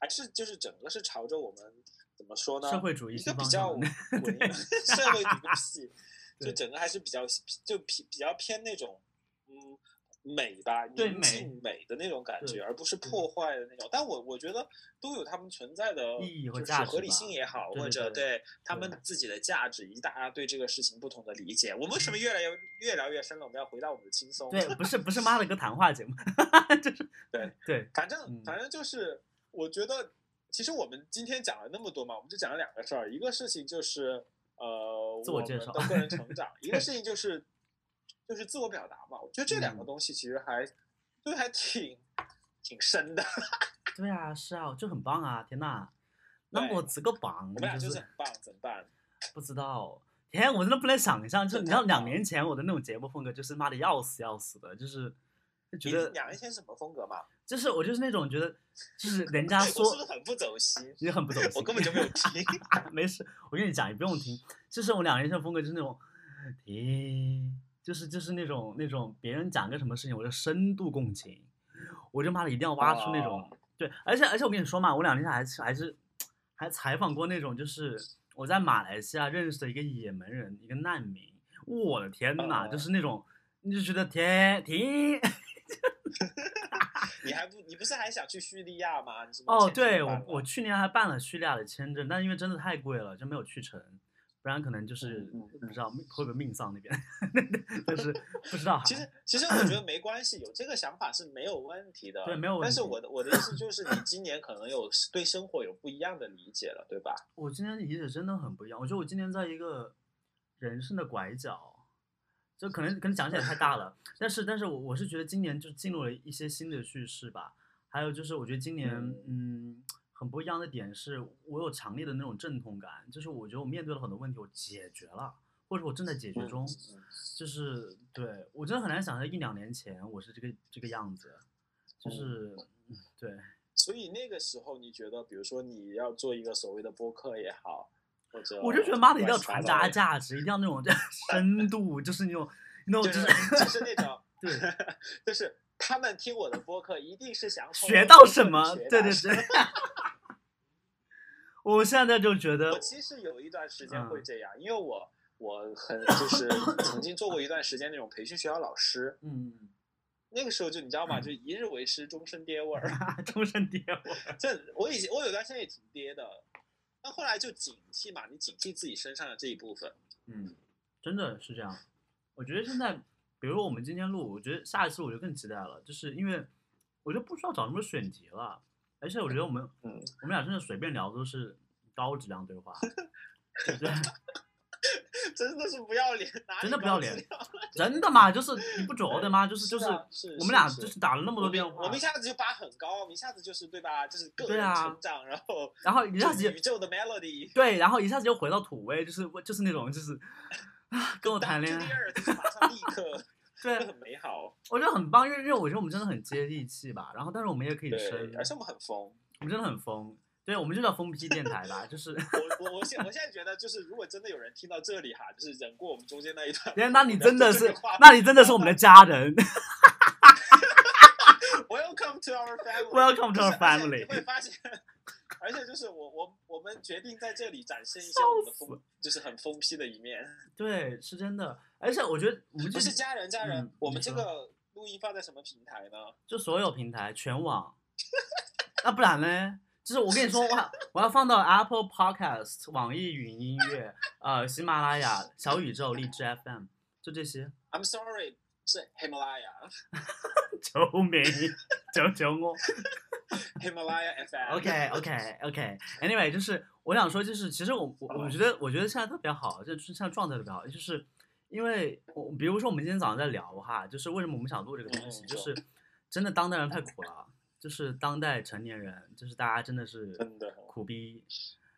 [SPEAKER 2] 还是就是整个是朝着我们怎么说呢？
[SPEAKER 1] 社会主义
[SPEAKER 2] 一个比较社会主义系，就整个还是比较就比比较偏那种，嗯。美吧，宁静美的那种感觉，而不是破坏的那种。但我我觉得都有他们存在的
[SPEAKER 1] 意义和
[SPEAKER 2] 价值，合理性也好，或者
[SPEAKER 1] 对
[SPEAKER 2] 他们自己的价值，以及大家对这个事情不同的理解。我们为什么越来越越聊越深了？我们要回到我们的轻松。
[SPEAKER 1] 对，不是不是 妈的个谈话节目，就是
[SPEAKER 2] 对
[SPEAKER 1] 对，
[SPEAKER 2] 反正反正就是，我觉得其实我们今天讲了那么多嘛，我们就讲了两个事儿，一个事情就是呃，
[SPEAKER 1] 自我介绍
[SPEAKER 2] 的个人成长，一个事情就是。就是自我表达嘛，我觉得这两个东西其实还，就还挺挺深的。
[SPEAKER 1] 对啊，是啊，就很棒啊！天呐，那我这个榜，
[SPEAKER 2] 我们俩就是很棒，怎么办？
[SPEAKER 1] 不知道，天，我真的不能想象，就你知道 两年前我的那种节目风格，就是妈的要死要死的，就是就觉得
[SPEAKER 2] 两年前什么风格嘛？
[SPEAKER 1] 就是我就是那种觉得，就是人家说
[SPEAKER 2] 是不是很不走心？
[SPEAKER 1] 你很不走心，
[SPEAKER 2] 我根本就没有听。
[SPEAKER 1] 没事，我跟你讲，你不用听。就是我两年前风格就是那种听。就是就是那种那种别人讲个什么事情，我就深度共情，我就妈的一定要挖出那种对，而且而且我跟你说嘛，我两年前还是还是还采访过那种，就是我在马来西亚认识的一个也门人，一个难民，我的天呐，就是那种你就觉得天停，
[SPEAKER 2] 你还不你不是还想去叙利亚吗？
[SPEAKER 1] 哦，对我我去年还办了叙利亚的签证，但因为真的太贵了，就没有去成。不然可能就是不知道会不会命丧那边，但是不知道。
[SPEAKER 2] 其实 其实我觉得没关系，有这个想法是没有问题的。
[SPEAKER 1] 对，没有问题。
[SPEAKER 2] 但是我的我的意思就是，你今年可能有对生活有不一样的理解了，对吧？
[SPEAKER 1] 我今年理解真的很不一样。我觉得我今年在一个人生的拐角，就可能可能讲起来太大了，但是但是我我是觉得今年就进入了一些新的叙事吧。还有就是我觉得今年嗯。很不一样的点是，我有强烈的那种阵痛感，就是我觉得我面对了很多问题，我解决了，或者我正在解决中，就是对我真的很难想象一两年前我是这个这个样子，就是对。
[SPEAKER 2] 所以那个时候你觉得，比如说你要做一个所谓的播客也好，或者
[SPEAKER 1] 我就觉得妈的一定要传达价值，一定要那种 深度，就是那种 那种
[SPEAKER 2] 就是就是那种
[SPEAKER 1] 对，
[SPEAKER 2] 就是。他们听我的播客，一定是想
[SPEAKER 1] 学到什么？对对对。我现在就觉得，
[SPEAKER 2] 我其实有一段时间会这样，因为我我很就是 曾经做过一段时间那种培训学校老师。
[SPEAKER 1] 嗯。
[SPEAKER 2] 那个时候就你知道吗？就一日为师，终身爹味儿。
[SPEAKER 1] 终身爹味儿。
[SPEAKER 2] 这我以前我有段时间也挺爹的，但后来就警惕嘛，你警惕自己身上的这一部分。
[SPEAKER 1] 嗯，真的是这样。我觉得现在。比如我们今天录，我觉得下一次我就更期待了，就是因为我就不需要找什么选题了，而且我觉得我们
[SPEAKER 2] 嗯，
[SPEAKER 1] 我们俩真的随便聊都是高质量对话？
[SPEAKER 2] 真的是不要脸，
[SPEAKER 1] 真的不要脸真的吗？就是你不觉得吗？就是就是我们俩就是打了那么多电话
[SPEAKER 2] 我们一，下子就拔很高，我们一下子就是对吧？就是个人
[SPEAKER 1] 对啊
[SPEAKER 2] 成长，然后
[SPEAKER 1] 然后一下子
[SPEAKER 2] 宇宙的 melody，
[SPEAKER 1] 对，然后一下子又回到土味，就是就是那种就是啊，跟我谈恋爱
[SPEAKER 2] 马上立刻
[SPEAKER 1] 对，
[SPEAKER 2] 很美好。
[SPEAKER 1] 我觉得很棒，因为因为我觉得我们真的很接地气吧，然后但是我们也可以
[SPEAKER 2] 对
[SPEAKER 1] 深，，
[SPEAKER 2] 而且我们很疯。
[SPEAKER 1] 我们真的很疯，对，我们就叫疯批电台吧，就是，
[SPEAKER 2] 我我我现我现在觉得，就是如果真的有人听到这里哈，就是忍过我们中间那一段，
[SPEAKER 1] 那那你真的是那你真的是我们的家人，
[SPEAKER 2] Welcome to our family.
[SPEAKER 1] Welcome to our family
[SPEAKER 2] 你会发现，而且就是我我我们决定在这里展现一下我们的
[SPEAKER 1] 笑
[SPEAKER 2] 疯，就是很疯批的一面。
[SPEAKER 1] 对，是真的，而且我觉得我们
[SPEAKER 2] 不
[SPEAKER 1] 就是
[SPEAKER 2] 家人，家人
[SPEAKER 1] 嗯，
[SPEAKER 2] 我们这个录音放在什么平台呢？
[SPEAKER 1] 就所有平台全网，那不然呢？就是我跟你说，我我要放到 Apple Podcast、网易云音乐、呃喜马拉雅、小宇宙、荔枝 FM，就这些。
[SPEAKER 2] I'm sorry，是 Himalaya
[SPEAKER 1] 救命！救救我
[SPEAKER 2] ！Himalaya FM。
[SPEAKER 1] OK OK OK。Anyway，就是我想说，就是其实我我我觉得我觉得现在特别好，就是现在状态特别好，就是因为我比如说我们今天早上在聊哈，就是为什么我们想录这个东西，
[SPEAKER 2] 嗯
[SPEAKER 1] 就是真的当代人太苦了，就是当代成年人，就是大家真的是
[SPEAKER 2] 真的
[SPEAKER 1] 苦逼。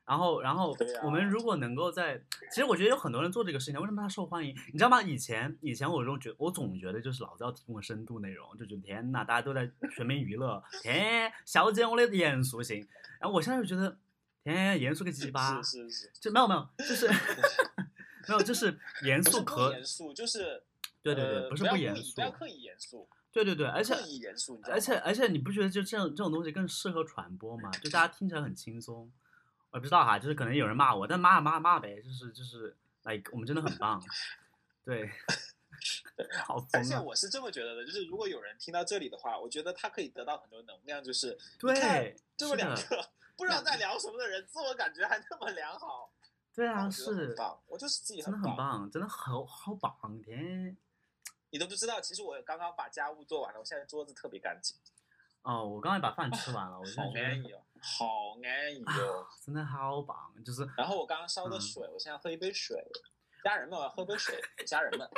[SPEAKER 1] 然后，然后我们如果能够在，其实我觉得有很多人做这个事情，为什么他受欢迎？你知道吗？以前以前我总觉我总觉得就是老子要提供深度内容，就觉得天呐，大家都在全民娱乐，天消减我的严肃性。然后我现在就觉得，天严肃个鸡巴，
[SPEAKER 2] 是是是，
[SPEAKER 1] 就没有没有，就是 没有，就是严肃可
[SPEAKER 2] 严肃，就是
[SPEAKER 1] 对对对，
[SPEAKER 2] 呃
[SPEAKER 1] 不是不严肃
[SPEAKER 2] 不，要刻意严肃，
[SPEAKER 1] 对对对，而且而且而且你不觉得就这种这种东西更适合传播吗？就大家听起来很轻松。我不知道哈，就是可能有人骂我，但骂骂骂呗，就是就是，like 我们真的很棒，对，好！
[SPEAKER 2] 而且我是这么觉得的，就是如果有人听到这里的话，我觉得他可以得到很多能量，就是看
[SPEAKER 1] 对，
[SPEAKER 2] 这么两，个不知道在聊什么的人，自我感觉还那么良好，
[SPEAKER 1] 对啊，是，
[SPEAKER 2] 棒，我就是自己
[SPEAKER 1] 真的很棒，真的好好棒，天！
[SPEAKER 2] 你都不知道，其实我刚刚把家务做完了，我现在桌子特别干净，
[SPEAKER 1] 哦，我刚才把饭吃完了，我现
[SPEAKER 2] 好
[SPEAKER 1] 在觉得
[SPEAKER 2] 好安逸哦。
[SPEAKER 1] 啊，真的好棒，就是
[SPEAKER 2] 然后我刚刚烧的
[SPEAKER 1] 嗯
[SPEAKER 2] 水，我现在喝一杯水。家人们，我要喝杯水。家人们，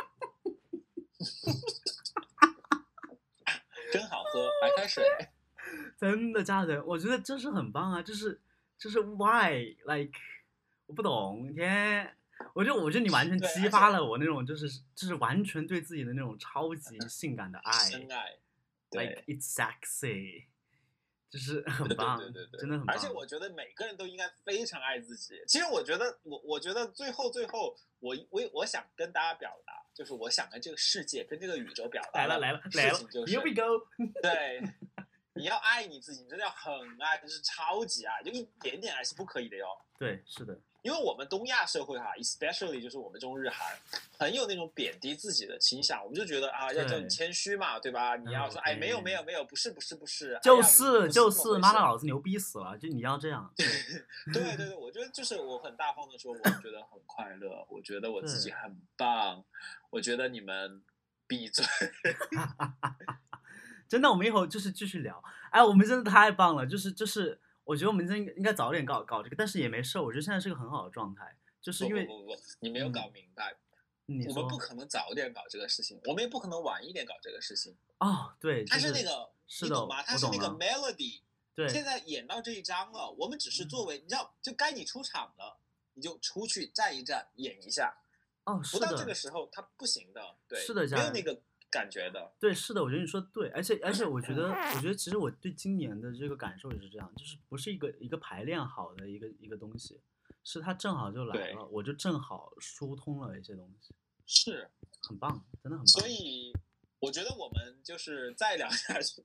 [SPEAKER 2] 真好喝，白开水。
[SPEAKER 1] 真的家人，我觉得这是很棒啊，就是就是 why like 我不懂，天，我觉得我觉得你完全激发了我那种就是就是完全对自己的那种超级性感的爱
[SPEAKER 2] 深爱
[SPEAKER 1] ，，like
[SPEAKER 2] 对
[SPEAKER 1] ，it's sexy，就是很
[SPEAKER 2] 对
[SPEAKER 1] 棒，
[SPEAKER 2] 对对对对，
[SPEAKER 1] 真的很棒。
[SPEAKER 2] 而且我觉得每个人都应该非常爱自己。其实我觉得，我我觉得最后最后，我我我想跟大家表达，就是我想跟这个世界、跟这个宇宙表达
[SPEAKER 1] 来了来了来了
[SPEAKER 2] 事情就
[SPEAKER 1] ，Here we go，
[SPEAKER 2] 对。你要爱你自己，你真的要很爱，就是超级爱，就一点点爱是不可以的哟。
[SPEAKER 1] 对，是的，
[SPEAKER 2] 因为我们东亚社会哈，especially 就是我们中日韩，很有那种贬低自己的倾向。我们就觉得啊，要叫你谦虚嘛，对吧？你要说，哎，没有没有没有，不是不是不是，
[SPEAKER 1] 就是
[SPEAKER 2] 不
[SPEAKER 1] 就是妈的，老子牛逼死了，就你要这样，对
[SPEAKER 2] 对对对，我觉得就是我很大方的说，我觉得很快乐，我觉得我自己很棒，我觉得你们闭嘴。
[SPEAKER 1] 真的，我们一会儿就是继续聊。哎，我们真的太棒了，就是就是，我觉得我们真应应该早点搞搞这个，但是也没事，我觉得现在是个很好的状态，就是因为
[SPEAKER 2] 不不不不，你没有搞明白，
[SPEAKER 1] 你说
[SPEAKER 2] 我们不可能早点搞这个事情，我们也不可能晚一点搞这个事情。
[SPEAKER 1] 哦，对，
[SPEAKER 2] 它
[SPEAKER 1] 是
[SPEAKER 2] 那个，
[SPEAKER 1] 是的
[SPEAKER 2] 你懂吗？它是那个 melody。
[SPEAKER 1] 对
[SPEAKER 2] 现在演到这一章了，我们只是作为，你知道，就该你出场了，你就出去站一站，演一下。
[SPEAKER 1] 哦，是
[SPEAKER 2] 不到这个，时候，它不行的，对，
[SPEAKER 1] 是的
[SPEAKER 2] 没有那个感觉的。
[SPEAKER 1] 对，是的，我觉得你说的对，而且而且我觉得，我觉得 其实我对今年的这个感受也是这样，就是不是一个一个排练好的一个一个东西，是它正好就来了，我就正好疏通了一些东西，
[SPEAKER 2] 是，
[SPEAKER 1] 很棒，真的很棒。
[SPEAKER 2] 所以我觉得我们就是再聊下去，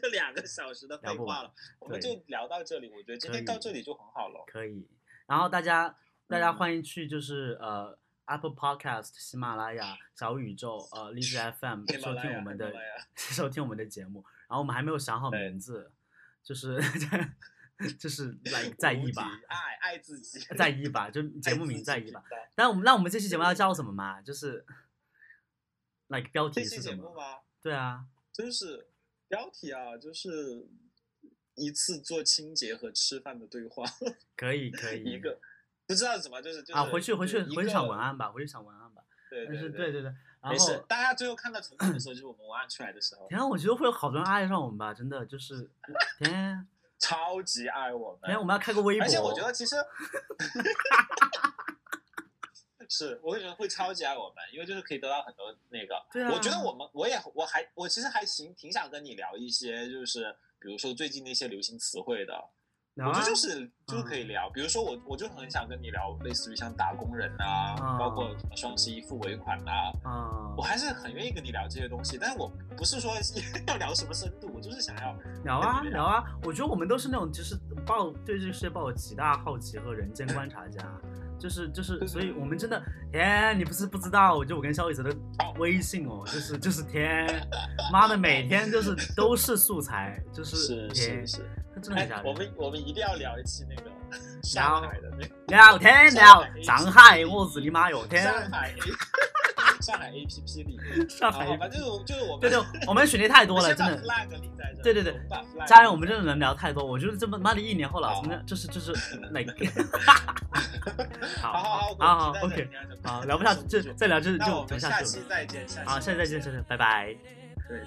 [SPEAKER 2] 这两个小时的废话了，我们就聊到这里。我觉得今天到这里就很好了。
[SPEAKER 1] 可以。然后大家大家
[SPEAKER 2] 嗯
[SPEAKER 1] 欢迎去就是呃 Apple Podcast、喜马拉雅、小宇宙、呃荔枝 FM 收听我们的 收听我们的节目。然后我们还没有想好名字，就是 就是来 在意吧，
[SPEAKER 2] 爱爱自己，
[SPEAKER 1] 在意吧，就节目名在意吧。但我们那我们这期节目要叫什么嘛？就是 like 标题是什么？对啊，
[SPEAKER 2] 就是标题啊，就是一次做清洁和吃饭的对话，
[SPEAKER 1] 可以可以。
[SPEAKER 2] 一个不知道怎么就是就是
[SPEAKER 1] 啊，回去回去回去想文案吧，回去想文案吧。
[SPEAKER 2] 对
[SPEAKER 1] 但是
[SPEAKER 2] 对
[SPEAKER 1] 对对
[SPEAKER 2] 没事
[SPEAKER 1] 后，
[SPEAKER 2] 大家最后看到成品的时候，就是我们文案出来的时候，
[SPEAKER 1] 天啊，我觉得会有好多人爱上我们吧，真的就是 天
[SPEAKER 2] 超级爱我们。
[SPEAKER 1] 天，我们要开个微博。
[SPEAKER 2] 而且我觉得其实 是，我会觉得会超级爱我们，因为就是可以得到很多那个。
[SPEAKER 1] 对啊
[SPEAKER 2] 我觉得我们我也我还我其实还行，挺想跟你聊一些，就是比如说最近那些流行词汇的。我觉得就是就是可以聊，比如说我我就很想跟你聊，类似于像打工人啊，
[SPEAKER 1] 啊
[SPEAKER 2] 包括什么双十一付尾款啊，
[SPEAKER 1] 啊。
[SPEAKER 2] 我，还是很愿意跟你聊这些东西，但是我不是说 要聊什么深度，我就是想要
[SPEAKER 1] 聊啊聊啊，我觉得我们都是那种就是抱对这个世界抱有极大好奇和人间观察家，就是就是，所以我们真的天，你不是不知道，我就我跟肖雨泽的微信哦，就是就是 天，妈的每天就是都是素材，就是
[SPEAKER 2] 是
[SPEAKER 1] 天
[SPEAKER 2] 是，是。
[SPEAKER 1] 他真的很吓，
[SPEAKER 2] 哎我。们我们一定要聊一期那个上海的那个
[SPEAKER 1] 聊天聊上海，我日你妈哟天！
[SPEAKER 2] 上海 A 上海 A P P 里，
[SPEAKER 1] 上海
[SPEAKER 2] 好吧，就是我就是我们
[SPEAKER 1] 对对，我们选题太多了，真的。对对对家人，我们真的能聊太多，我觉得这么妈的一年后老子们就是就是那个，好
[SPEAKER 2] 好好
[SPEAKER 1] OK，好 聊不下去，就再聊就就
[SPEAKER 2] 那我们下
[SPEAKER 1] 不下去了。
[SPEAKER 2] 期再见，下期
[SPEAKER 1] 好，下次再见，下次拜拜。
[SPEAKER 2] 对。